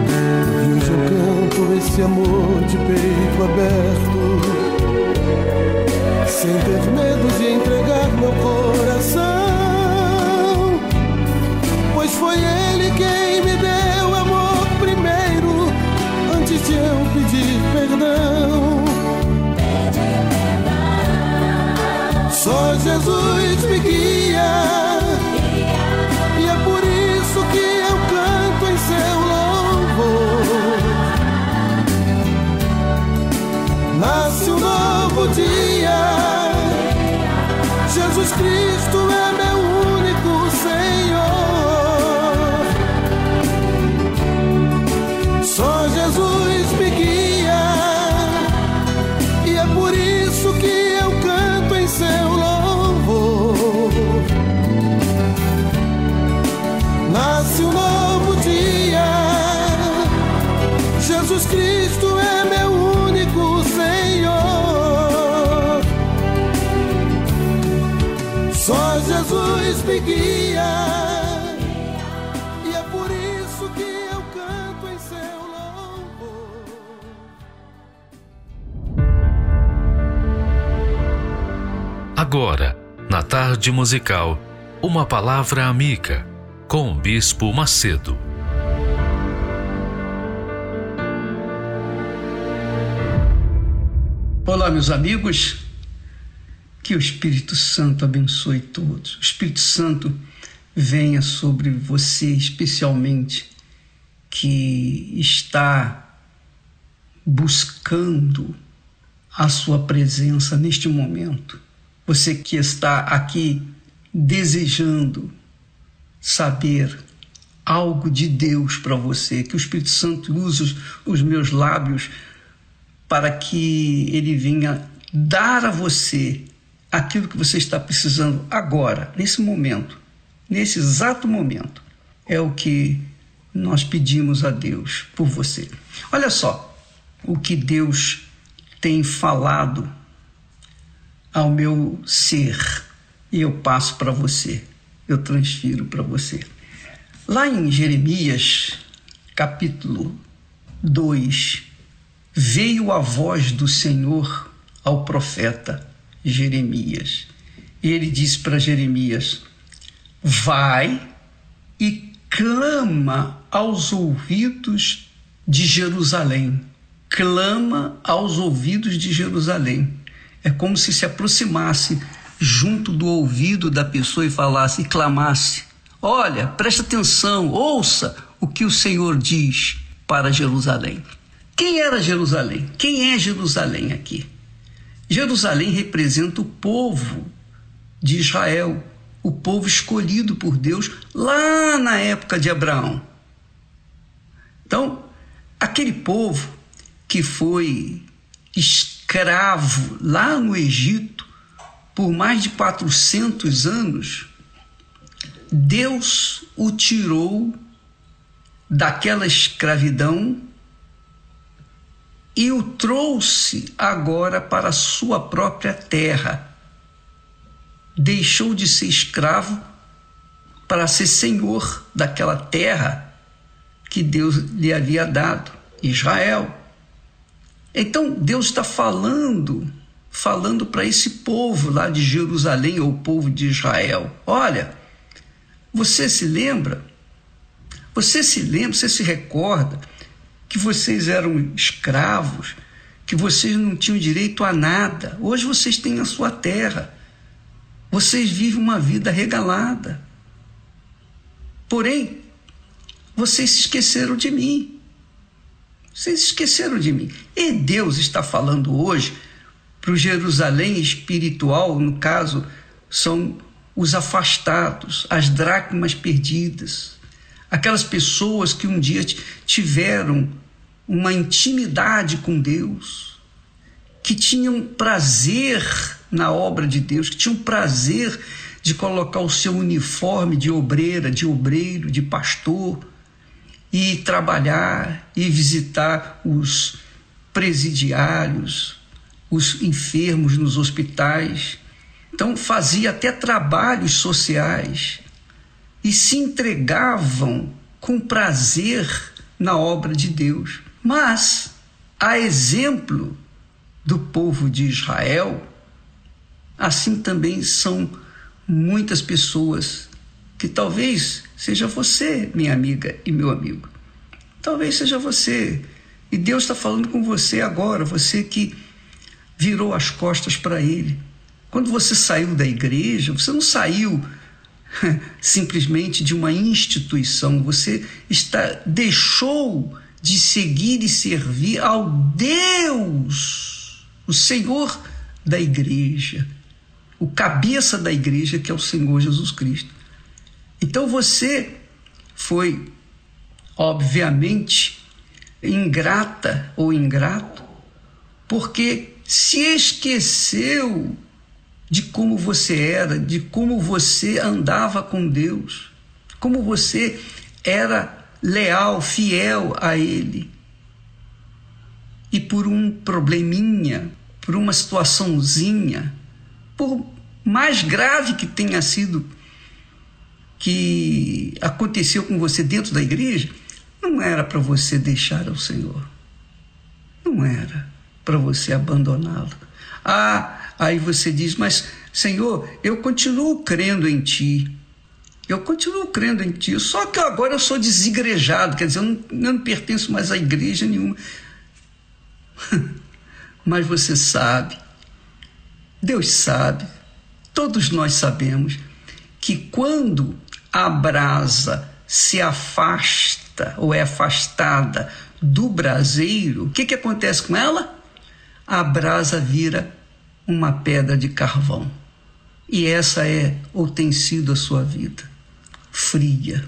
Speaker 17: E hoje eu canto esse amor de peito aberto, sem ter medo de entregar meu coração. Pois foi Ele quem me Só Jesus me guia. Me guia. E é por isso que eu canto em seu louvor.
Speaker 9: Agora, na tarde musical, uma palavra amiga com o Bispo Macedo.
Speaker 18: Olá, meus amigos. Que o Espírito Santo abençoe todos. O Espírito Santo venha sobre você, especialmente, que está buscando a sua presença neste momento. Você que está aqui desejando saber algo de Deus para você, que o Espírito Santo use os, meus lábios para que ele venha dar a você aquilo que você está precisando agora, nesse momento, nesse exato momento. É o que nós pedimos a Deus por você. Olha só o que Deus tem falado ao meu ser e eu passo para você, eu transfiro para você. Lá em Jeremias, capítulo 2, veio a voz do Senhor ao profeta Jeremias. Ele disse para Jeremias: Vai e clama aos ouvidos de Jerusalém. Clama aos ouvidos de Jerusalém. É como se se aproximasse junto do ouvido da pessoa e falasse e clamasse: Olha, presta atenção, ouça o que o Senhor diz para Jerusalém. Quem era Jerusalém? Quem é Jerusalém aqui? Jerusalém representa o povo de Israel, o povo escolhido por Deus lá na época de Abraão. Então, aquele povo que foi escravo lá no Egito por mais de 400 anos, Deus o tirou daquela escravidão e o trouxe agora para a sua própria terra. Deixou de ser escravo para ser senhor daquela terra que Deus lhe havia dado, Israel. Então Deus está falando, falando para esse povo lá de Jerusalém, ou povo de Israel: olha, você se lembra Você se lembra, você se recorda que vocês eram escravos, que vocês não tinham direito a nada. Hoje vocês têm a sua terra. Vocês vivem uma vida regalada. Porém, vocês se esqueceram de mim. Vocês esqueceram de mim. E Deus está falando hoje para o Jerusalém espiritual, no caso, são os afastados, as dracmas perdidas, aquelas pessoas que um dia tiveram uma intimidade com Deus, que tinham prazer na obra de Deus, que tinham prazer de colocar o seu uniforme de obreira, de obreiro, de pastor e trabalhar e visitar os presidiários, os enfermos nos hospitais. Então fazia até trabalhos sociais e se entregavam com prazer na obra de Deus. Mas, a exemplo do povo de Israel, assim também são muitas pessoas que talvez seja você, minha amiga e meu amigo. Talvez seja você. E Deus está falando com você agora, você que virou as costas para Ele. Quando você saiu da igreja, você não saiu simplesmente de uma instituição, você está deixou de seguir e servir ao Deus, o Senhor da igreja, o cabeça da igreja que é o Senhor Jesus Cristo. Então você foi obviamente ingrata ou ingrato porque se esqueceu de como você era, de como você andava com Deus, como você era leal, fiel a Ele. E por um probleminha, por uma situaçãozinha, por mais grave que tenha sido que aconteceu com você dentro da igreja, não era para você deixar o Senhor. Não era para você abandoná-lo. Ah, Aí você diz, mas Senhor, eu continuo crendo em Ti. Eu continuo crendo em Ti, só que agora eu sou desigrejado, quer dizer, eu não, eu não pertenço mais a igreja nenhuma. mas você sabe, Deus sabe, todos nós sabemos, que quando a brasa se afasta ou é afastada do braseiro, o que, que acontece com ela? A brasa vira uma pedra de carvão. E essa é ou tem sido a sua vida. Fria.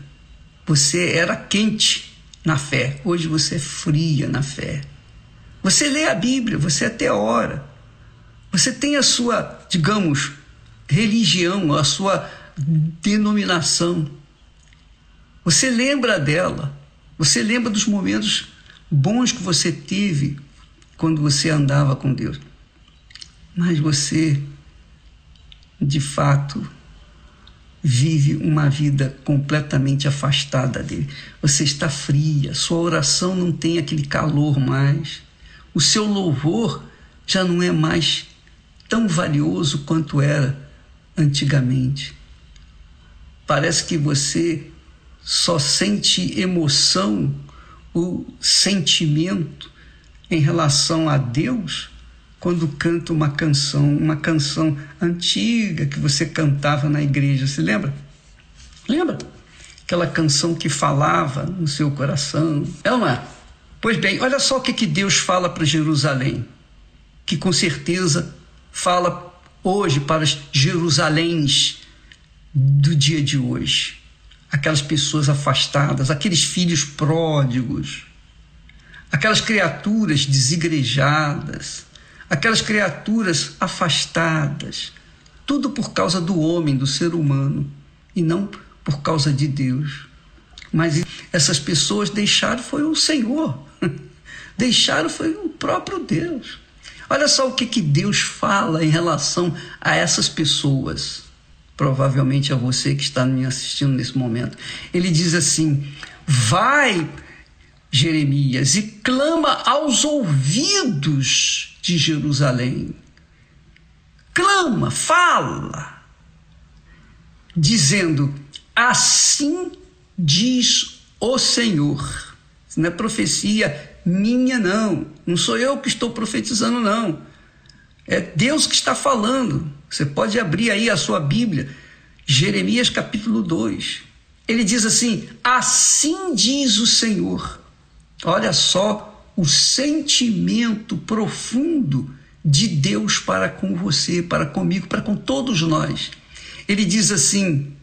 Speaker 18: Você era quente na fé, hoje você é fria na fé. Você lê a Bíblia, você até ora. Você tem a sua, digamos, religião, a sua denominação. Você lembra dela. Você lembra dos momentos bons que você teve quando você andava com Deus mas você, de fato, vive uma vida completamente afastada dele. Você está fria, sua oração não tem aquele calor mais. O seu louvor já não é mais tão valioso quanto era antigamente. Parece que você só sente emoção, o sentimento em relação a Deus quando canta uma canção, uma canção antiga que você cantava na igreja. Se lembra? Lembra? Aquela canção que falava no seu coração. É ou não é? Pois bem, olha só o que, que Deus fala para Jerusalém, que com certeza fala hoje para as Jerusaléns do dia de hoje. Aquelas pessoas afastadas, aqueles filhos pródigos, aquelas criaturas desigrejadas, aquelas criaturas afastadas, tudo por causa do homem, do ser humano, e não por causa de Deus. Mas essas pessoas deixaram foi o Senhor, deixaram foi o próprio Deus. Olha só o que, que Deus fala em relação a essas pessoas, provavelmente a você que está me assistindo nesse momento. Ele diz assim: vai, Jeremias, e clama aos ouvidos de Jerusalém. Clama, fala, dizendo: Assim diz o Senhor. Isso não é profecia minha, não. Não sou eu que estou profetizando, não. É Deus que está falando. Você pode abrir aí a sua Bíblia, Jeremias capítulo 2. Ele diz assim: Assim diz o Senhor. Olha só o sentimento profundo de Deus para com você, para comigo, para com todos nós. Ele diz assim: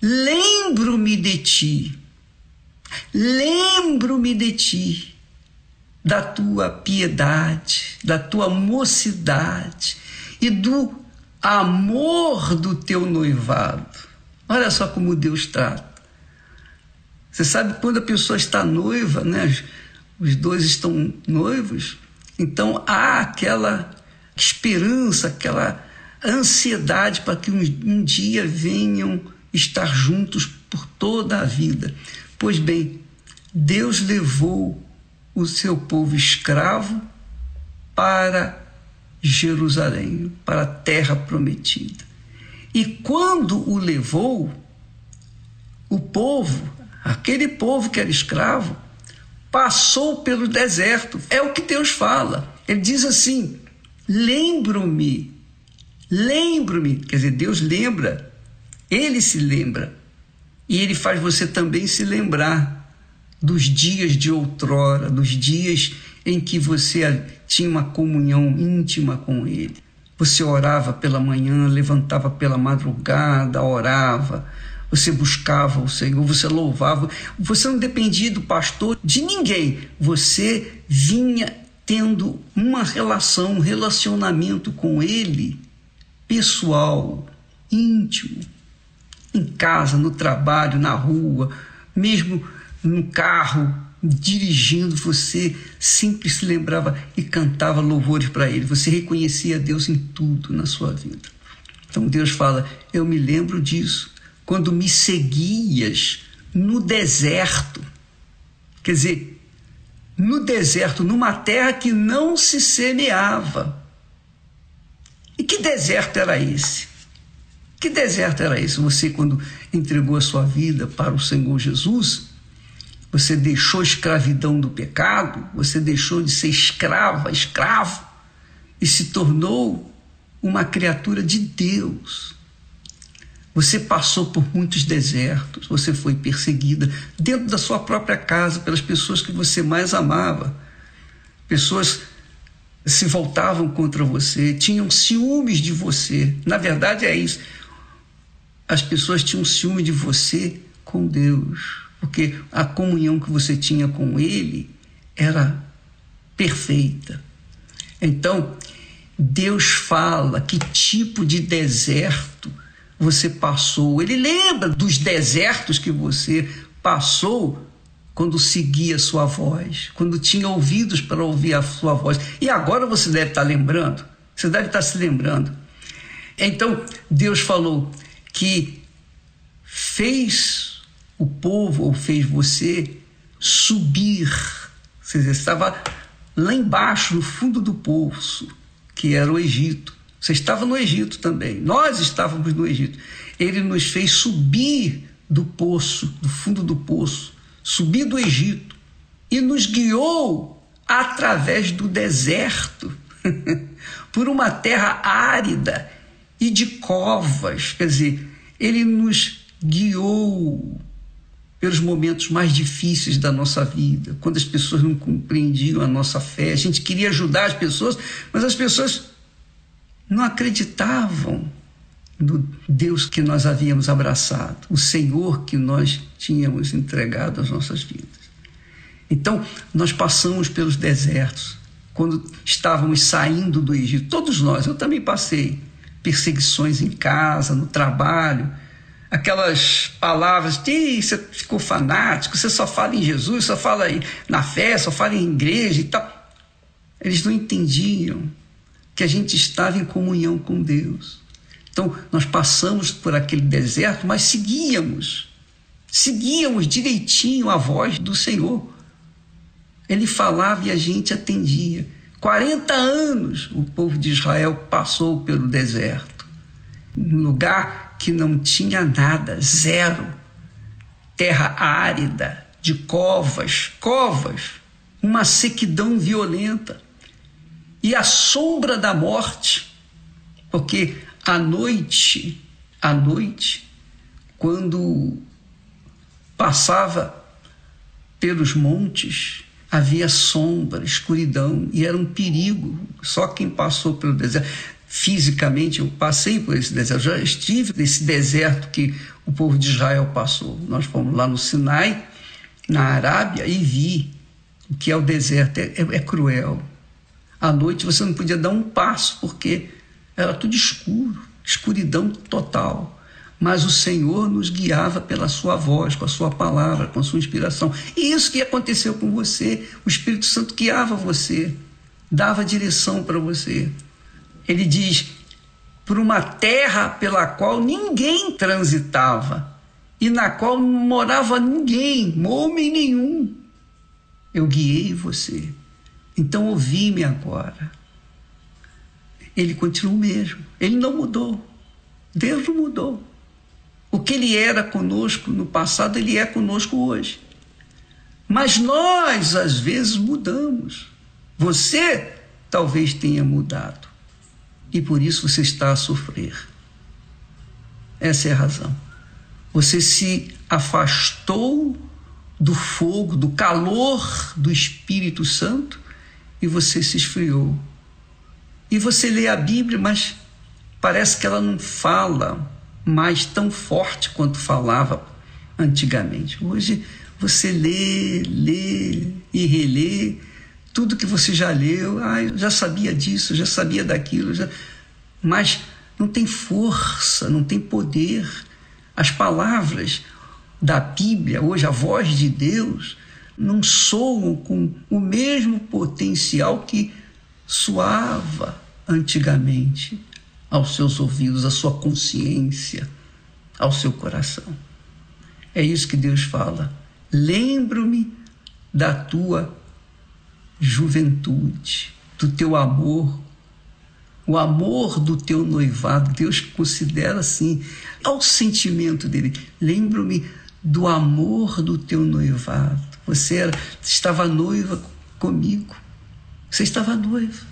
Speaker 18: Lembro-me de ti, lembro-me de ti, da tua piedade, da tua mocidade e do amor do teu noivado. Olha só como Deus trata. Você sabe quando a pessoa está noiva, né? Os dois estão noivos, então há aquela esperança, aquela ansiedade para que um, um dia venham estar juntos por toda a vida. Pois bem, Deus levou o seu povo escravo para Jerusalém, para a terra prometida. E quando o levou, o povo, aquele povo que era escravo, passou pelo deserto. É o que Deus fala. Ele diz assim: lembro-me, lembro-me. Quer dizer, Deus lembra, ele se lembra. E ele faz você também se lembrar dos dias de outrora, dos dias em que você tinha uma comunhão íntima com ele. Você orava pela manhã, levantava pela madrugada, orava, você buscava o Senhor, você louvava, você não dependia do pastor, de ninguém. Você vinha tendo uma relação, um relacionamento com ele, pessoal, íntimo, em casa, no trabalho, na rua, mesmo no carro, dirigindo, você sempre se lembrava e cantava louvores para Ele. Você reconhecia Deus em tudo na sua vida. Então Deus fala: Eu me lembro disso quando me seguias no deserto. Quer dizer, no deserto, numa terra que não se semeava. E que deserto era esse? Que deserto era esse? Você, quando entregou a sua vida para o Senhor Jesus, você deixou a escravidão do pecado, você deixou de ser escrava, escravo, e se tornou uma criatura de Deus. Você passou por muitos desertos, você foi perseguida dentro da sua própria casa pelas pessoas que você mais amava. Pessoas se voltavam contra você, tinham ciúmes de você. Na verdade é isso. As pessoas tinham ciúme de você com Deus, porque a comunhão que você tinha com Ele era perfeita. Então, Deus fala que tipo de deserto você passou. Ele lembra dos desertos que você passou quando seguia a sua voz, quando tinha ouvidos para ouvir a sua voz. E agora você deve estar lembrando, você deve estar se lembrando. Então, Deus falou que fez o povo, ou fez você, subir. Você estava lá embaixo, no fundo do poço, que era o Egito. Você estava no Egito também. Nós estávamos no Egito. Ele nos fez subir do poço, do fundo do poço, subir do Egito e nos guiou através do deserto, por uma terra árida e de covas. Quer dizer, ele nos guiou pelos momentos mais difíceis da nossa vida, quando as pessoas não compreendiam a nossa fé. A gente queria ajudar as pessoas, mas as pessoas não acreditavam no Deus que nós havíamos abraçado, o Senhor que nós tínhamos entregado às nossas vidas. Então, nós passamos pelos desertos, quando estávamos saindo do Egito, todos nós, eu também passei perseguições em casa, no trabalho, aquelas palavras você ficou fanático, você só fala em Jesus, só fala na fé, só fala em igreja e tal. Eles não entendiam que a gente estava em comunhão com Deus. Então, nós passamos por aquele deserto, mas seguíamos, seguíamos direitinho a voz do Senhor. Ele falava e a gente atendia. 40 anos o povo de Israel passou pelo deserto, num lugar que não tinha nada, zero. terra árida, de covas, covas, uma sequidão violenta e a sombra da morte, porque à noite, à noite, quando passava pelos montes, havia sombra, escuridão e era um perigo. Só quem passou pelo deserto, fisicamente eu passei por esse deserto, já estive nesse deserto que o povo de Israel passou. Nós fomos lá no Sinai, na Arábia, e vi o que é o deserto. É, é, é cruel. À noite você não podia dar um passo porque era tudo escuro, escuridão total mas o Senhor nos guiava pela sua voz, com a sua palavra, com a sua inspiração. E isso que aconteceu com você, o Espírito Santo guiava você, dava direção para você. Ele diz: por uma terra pela qual ninguém transitava e na qual não morava ninguém, homem nenhum. Eu guiei você. Então ouvi-me agora. Ele continua o mesmo. Ele não mudou. Deus não mudou. O que ele era conosco no passado, ele é conosco hoje. Mas nós, às vezes, mudamos. Você talvez tenha mudado. E por isso você está a sofrer. Essa é a razão. Você se afastou do fogo, do calor do Espírito Santo e você se esfriou. E você lê a Bíblia, mas parece que ela não fala mais tão forte quanto falava antigamente. Hoje você lê, lê e relê tudo que você já leu. Ah, eu já sabia disso, já sabia daquilo, já... mas não tem força, não tem poder. As palavras da Bíblia, hoje a voz de Deus, não soam com o mesmo potencial que soava antigamente aos seus ouvidos, à sua consciência, ao seu coração. É isso que Deus fala. Lembro-me da tua juventude, do teu amor, o amor do teu noivado. Deus considera assim, ao sentimento dele. Lembro-me do amor do teu noivado. Você era, estava noiva comigo. Você estava noiva.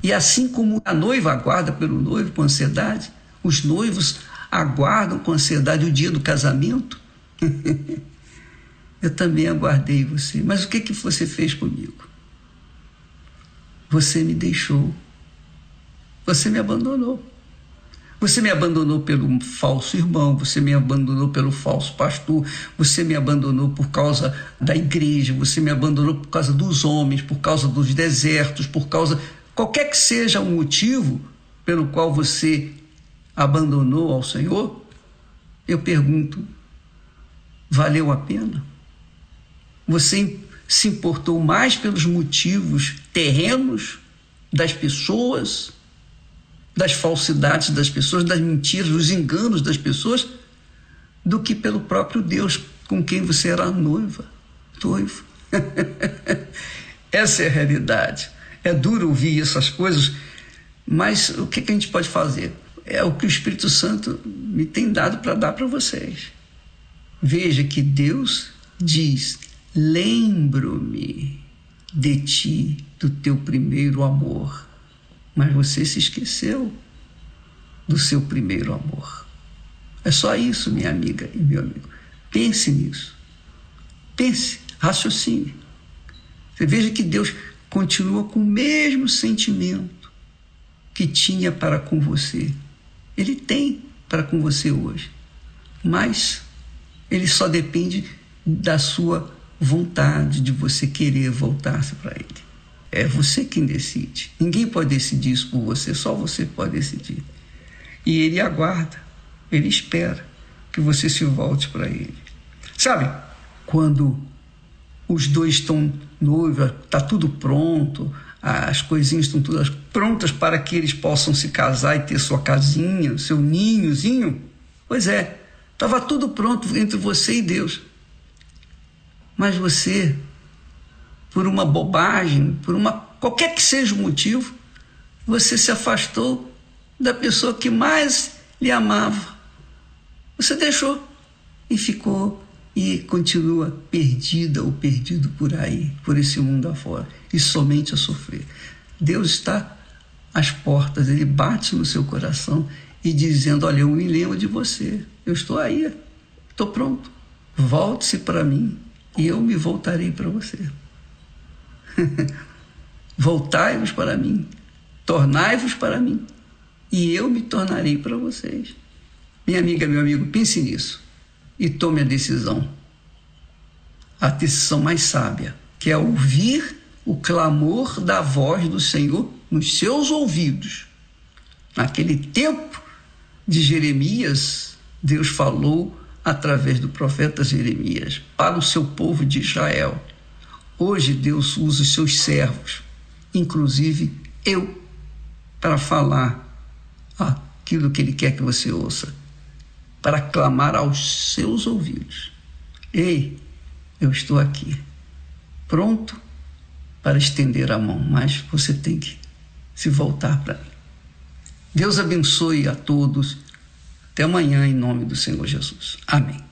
Speaker 18: E assim como a noiva aguarda pelo noivo com ansiedade, os noivos aguardam com ansiedade o dia do casamento. Eu também aguardei você. Mas o que, que você fez comigo? Você me deixou. Você me abandonou. Você me abandonou pelo falso irmão, você me abandonou pelo falso pastor, você me abandonou por causa da igreja, você me abandonou por causa dos homens, por causa dos desertos, por causa Qualquer que seja o motivo pelo qual você abandonou ao Senhor, eu pergunto: valeu a pena? Você se importou mais pelos motivos terrenos das pessoas, das falsidades das pessoas, das mentiras, dos enganos das pessoas, do que pelo próprio Deus com quem você era noiva, noivo. Essa é a realidade. É duro ouvir essas coisas, mas o que, que a gente pode fazer? É o que o Espírito Santo me tem dado para dar para vocês. Veja que Deus diz: lembro-me de ti, do teu primeiro amor. Mas você se esqueceu do seu primeiro amor. É só isso, minha amiga e meu amigo. Pense nisso. Pense, raciocine. Você veja que Deus continua com o mesmo sentimento que tinha para com você. Ele tem para com você hoje, mas ele só depende da sua vontade, de você querer voltar-se para ele. É você quem decide. Ninguém pode decidir isso por você, só você pode decidir. E ele aguarda, ele espera que você se volte para ele. Sabe, quando os dois estão noivos, está tudo pronto, as coisinhas estão todas prontas para que eles possam se casar e ter sua casinha, seu ninhozinho. Pois é, estava tudo pronto entre você e Deus. Mas você, por uma bobagem, por uma qualquer que seja o motivo, você se afastou da pessoa que mais lhe amava. Você deixou e ficou e continua perdida ou perdido por aí, por esse mundo afora, e somente a sofrer. Deus está às portas, ele bate no seu coração e dizendo: Olha, eu me lembro de você, eu estou aí, estou pronto. Volte-se para mim e eu me voltarei para você. Voltai-vos para mim, tornai-vos para mim e eu me tornarei para vocês. Minha amiga, meu amigo, pense nisso e tome a decisão. A decisão mais sábia, que é ouvir o clamor da voz do Senhor nos seus ouvidos. Naquele tempo de Jeremias, Deus falou através do profeta Jeremias para o seu povo de Israel. Hoje Deus usa os seus servos, inclusive eu, para falar aquilo que Ele quer que você ouça para clamar aos seus ouvidos: Ei, eu estou aqui, pronto para estender a mão, mas você tem que se voltar para mim. Deus abençoe a todos. Até amanhã, em nome do Senhor Jesus. Amém.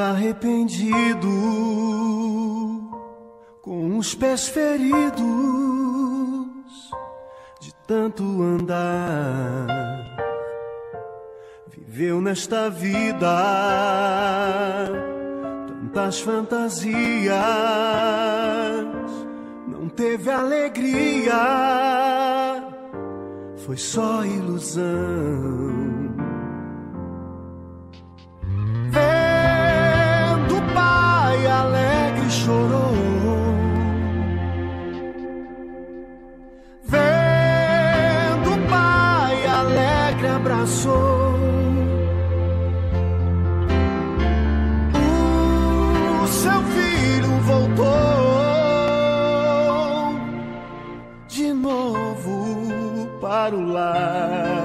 Speaker 19: Arrependido, com os pés feridos de tanto andar. Viveu nesta vida tantas fantasias, não teve alegria, foi só ilusão. chorou. Vendo o pai alegre abraçou. O seu filho voltou de novo para o lar.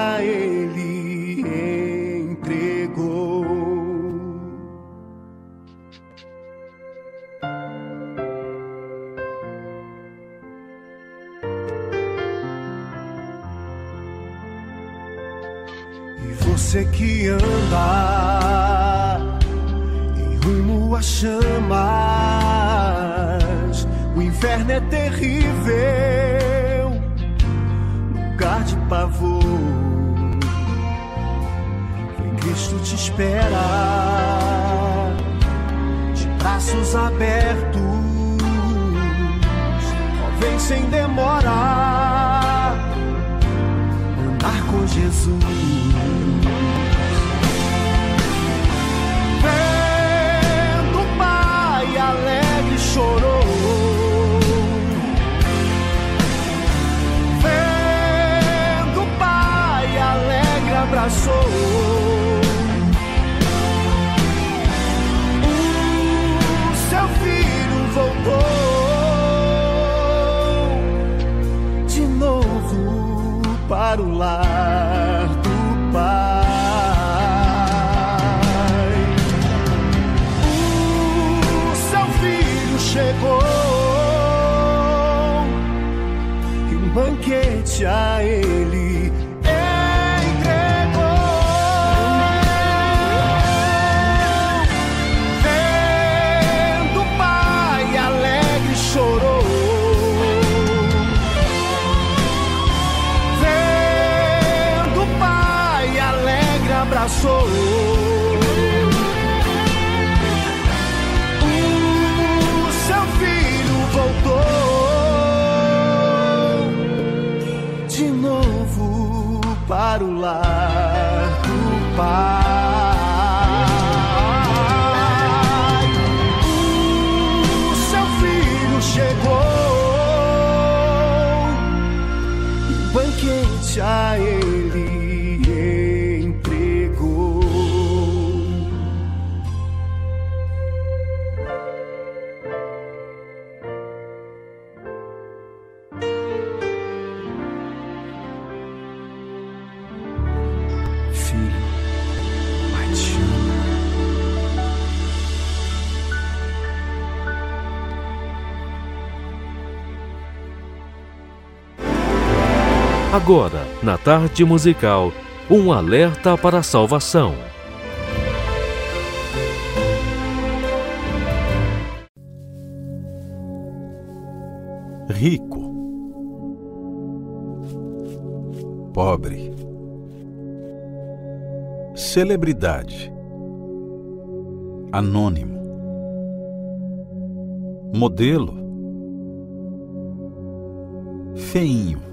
Speaker 19: A ele entregou. E você que anda em rumo a chamas, o inferno é terrível, lugar de pavor. Te espera, de braços abertos, vem sem demora andar com Jesus. Vendo Pai alegre chorou. Vendo Pai alegre abraçou. Para o lar do Pai. O seu filho chegou e um banquete a para o lar do Pai.
Speaker 9: Agora, na tarde musical, um alerta para a salvação.
Speaker 20: rico, pobre, celebridade, anônimo, modelo, feinho.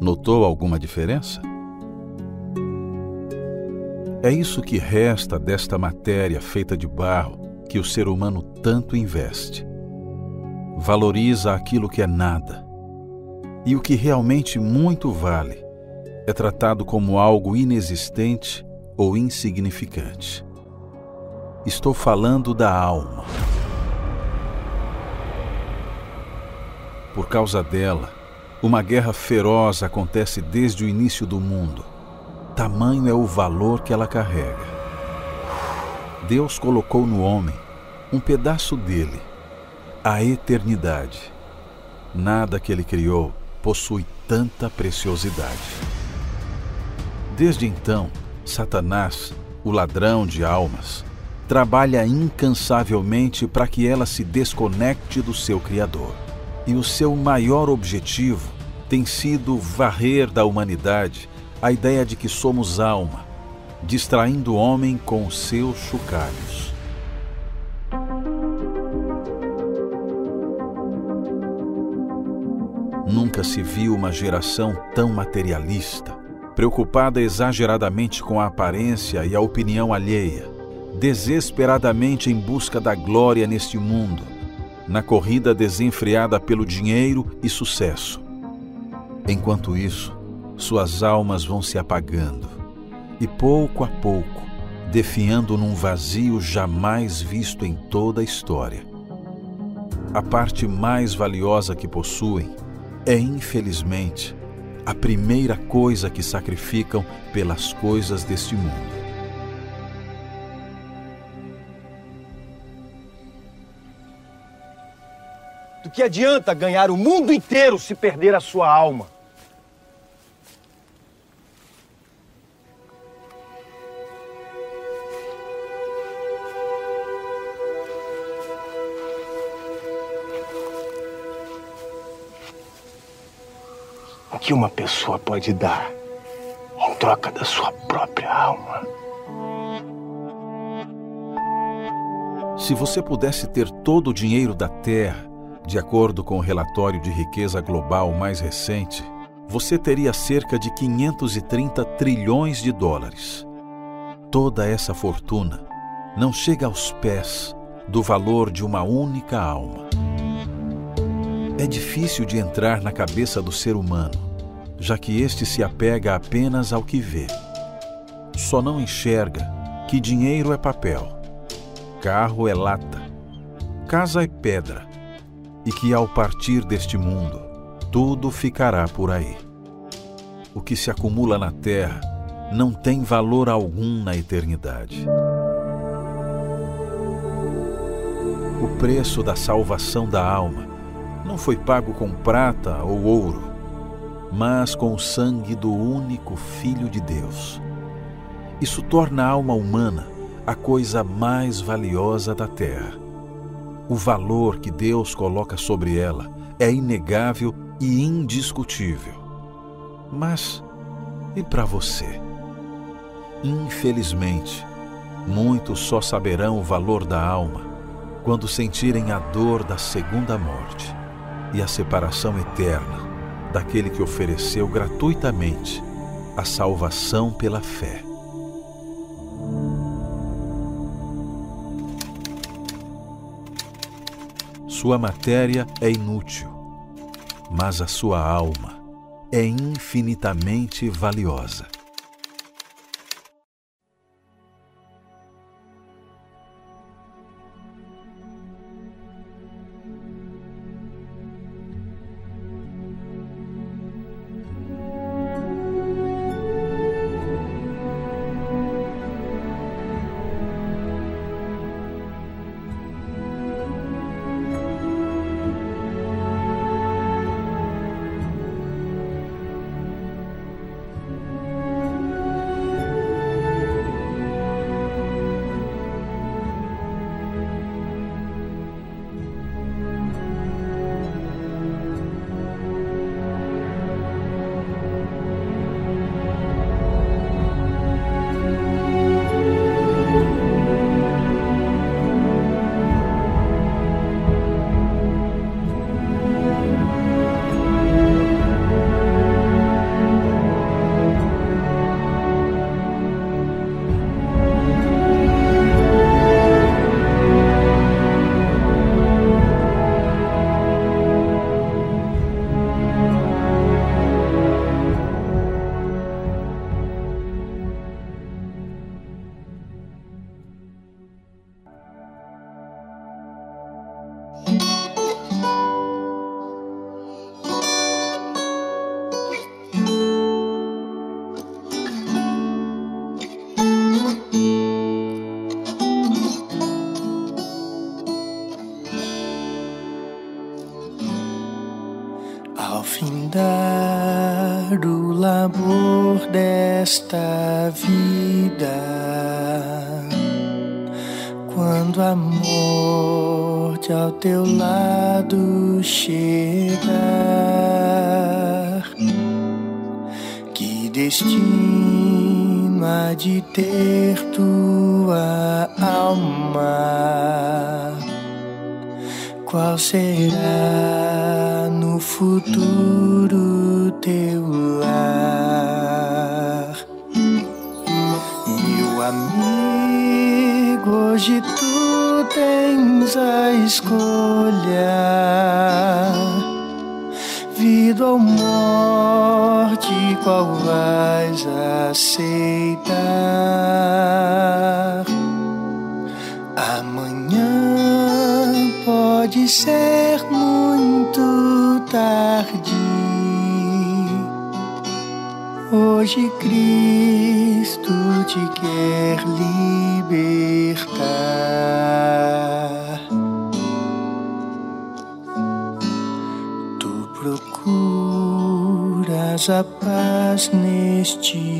Speaker 20: Notou alguma diferença? É isso que resta desta matéria feita de barro que o ser humano tanto investe. Valoriza aquilo que é nada. E o que realmente muito vale é tratado como algo inexistente ou insignificante. Estou falando da alma. Por causa dela, uma guerra feroz acontece desde o início do mundo. Tamanho é o valor que ela carrega. Deus colocou no homem um pedaço dele, a eternidade. Nada que ele criou possui tanta preciosidade. Desde então, Satanás, o ladrão de almas, trabalha incansavelmente para que ela se desconecte do seu Criador. E o seu maior objetivo tem sido varrer da humanidade a ideia de que somos alma, distraindo o homem com seus chocalhos. Nunca se viu uma geração tão materialista, preocupada exageradamente com a aparência e a opinião alheia, desesperadamente em busca da glória neste mundo, na corrida desenfreada pelo dinheiro e sucesso. Enquanto isso, suas almas vão se apagando e, pouco a pouco, definhando num vazio jamais visto em toda a história. A parte mais valiosa que possuem é, infelizmente, a primeira coisa que sacrificam pelas coisas deste mundo.
Speaker 21: Do que adianta ganhar o mundo inteiro se perder a sua alma? O que uma pessoa pode dar em troca da sua própria alma?
Speaker 20: Se você pudesse ter todo o dinheiro da Terra, de acordo com o relatório de riqueza global mais recente, você teria cerca de 530 trilhões de dólares. Toda essa fortuna não chega aos pés do valor de uma única alma. É difícil de entrar na cabeça do ser humano, já que este se apega apenas ao que vê. Só não enxerga que dinheiro é papel, carro é lata, casa é pedra e que ao partir deste mundo, tudo ficará por aí. O que se acumula na terra não tem valor algum na eternidade. O preço da salvação da alma não foi pago com prata ou ouro, mas com o sangue do único Filho de Deus. Isso torna a alma humana a coisa mais valiosa da terra. O valor que Deus coloca sobre ela é inegável e indiscutível. Mas e para você? Infelizmente, muitos só saberão o valor da alma quando sentirem a dor da segunda morte e a separação eterna daquele que ofereceu gratuitamente a salvação pela fé. Sua matéria é inútil, mas a sua alma é infinitamente valiosa.
Speaker 7: Procuras a paz neste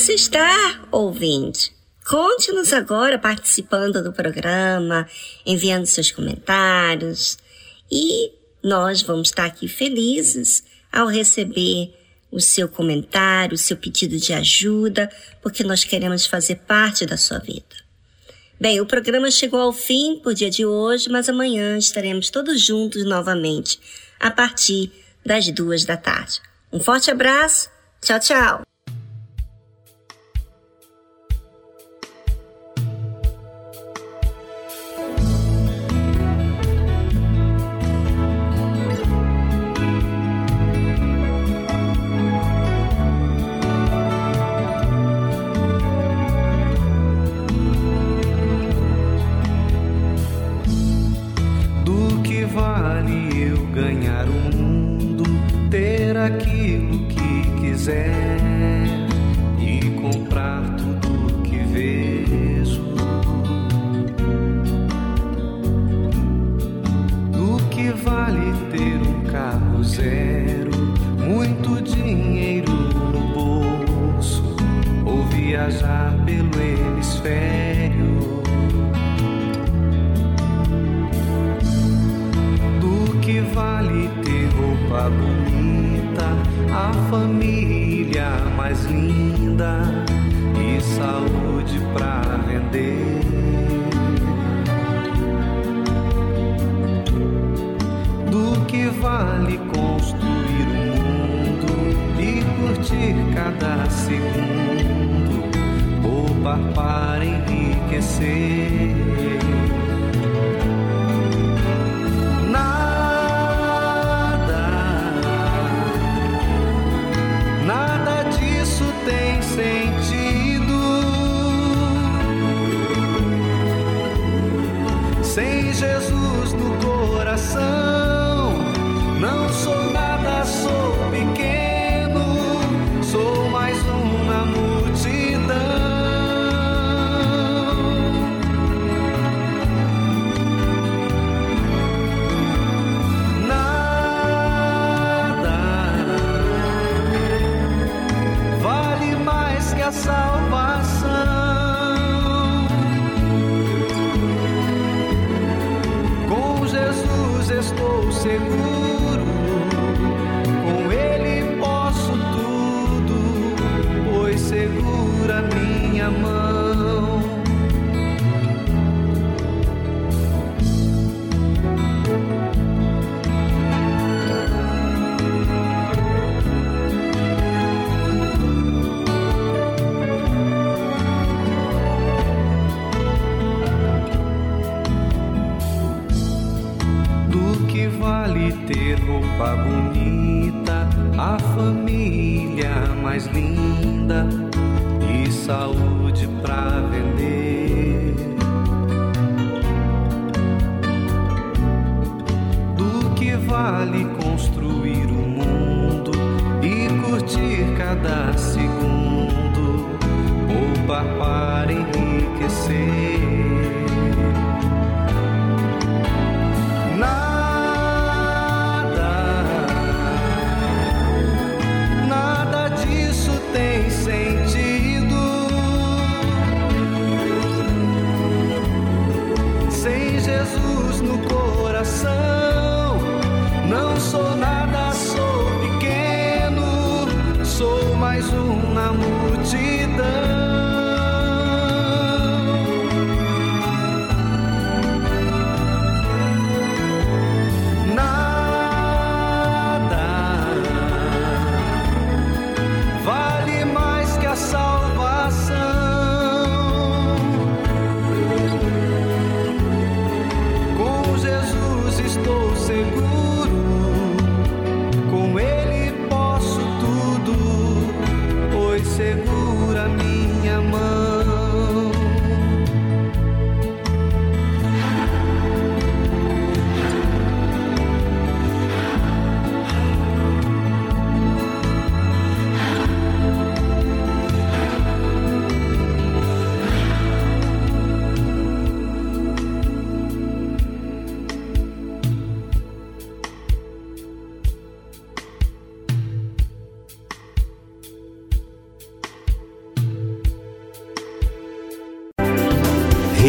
Speaker 22: você está, ouvinte. Conte-nos agora participando do programa, enviando seus comentários e nós vamos estar aqui felizes ao receber o seu comentário, o seu pedido de ajuda, porque nós queremos fazer parte da sua vida. Bem, o programa chegou ao fim por dia de hoje, mas amanhã estaremos todos juntos novamente, a partir das duas da tarde. Um forte abraço, tchau, tchau!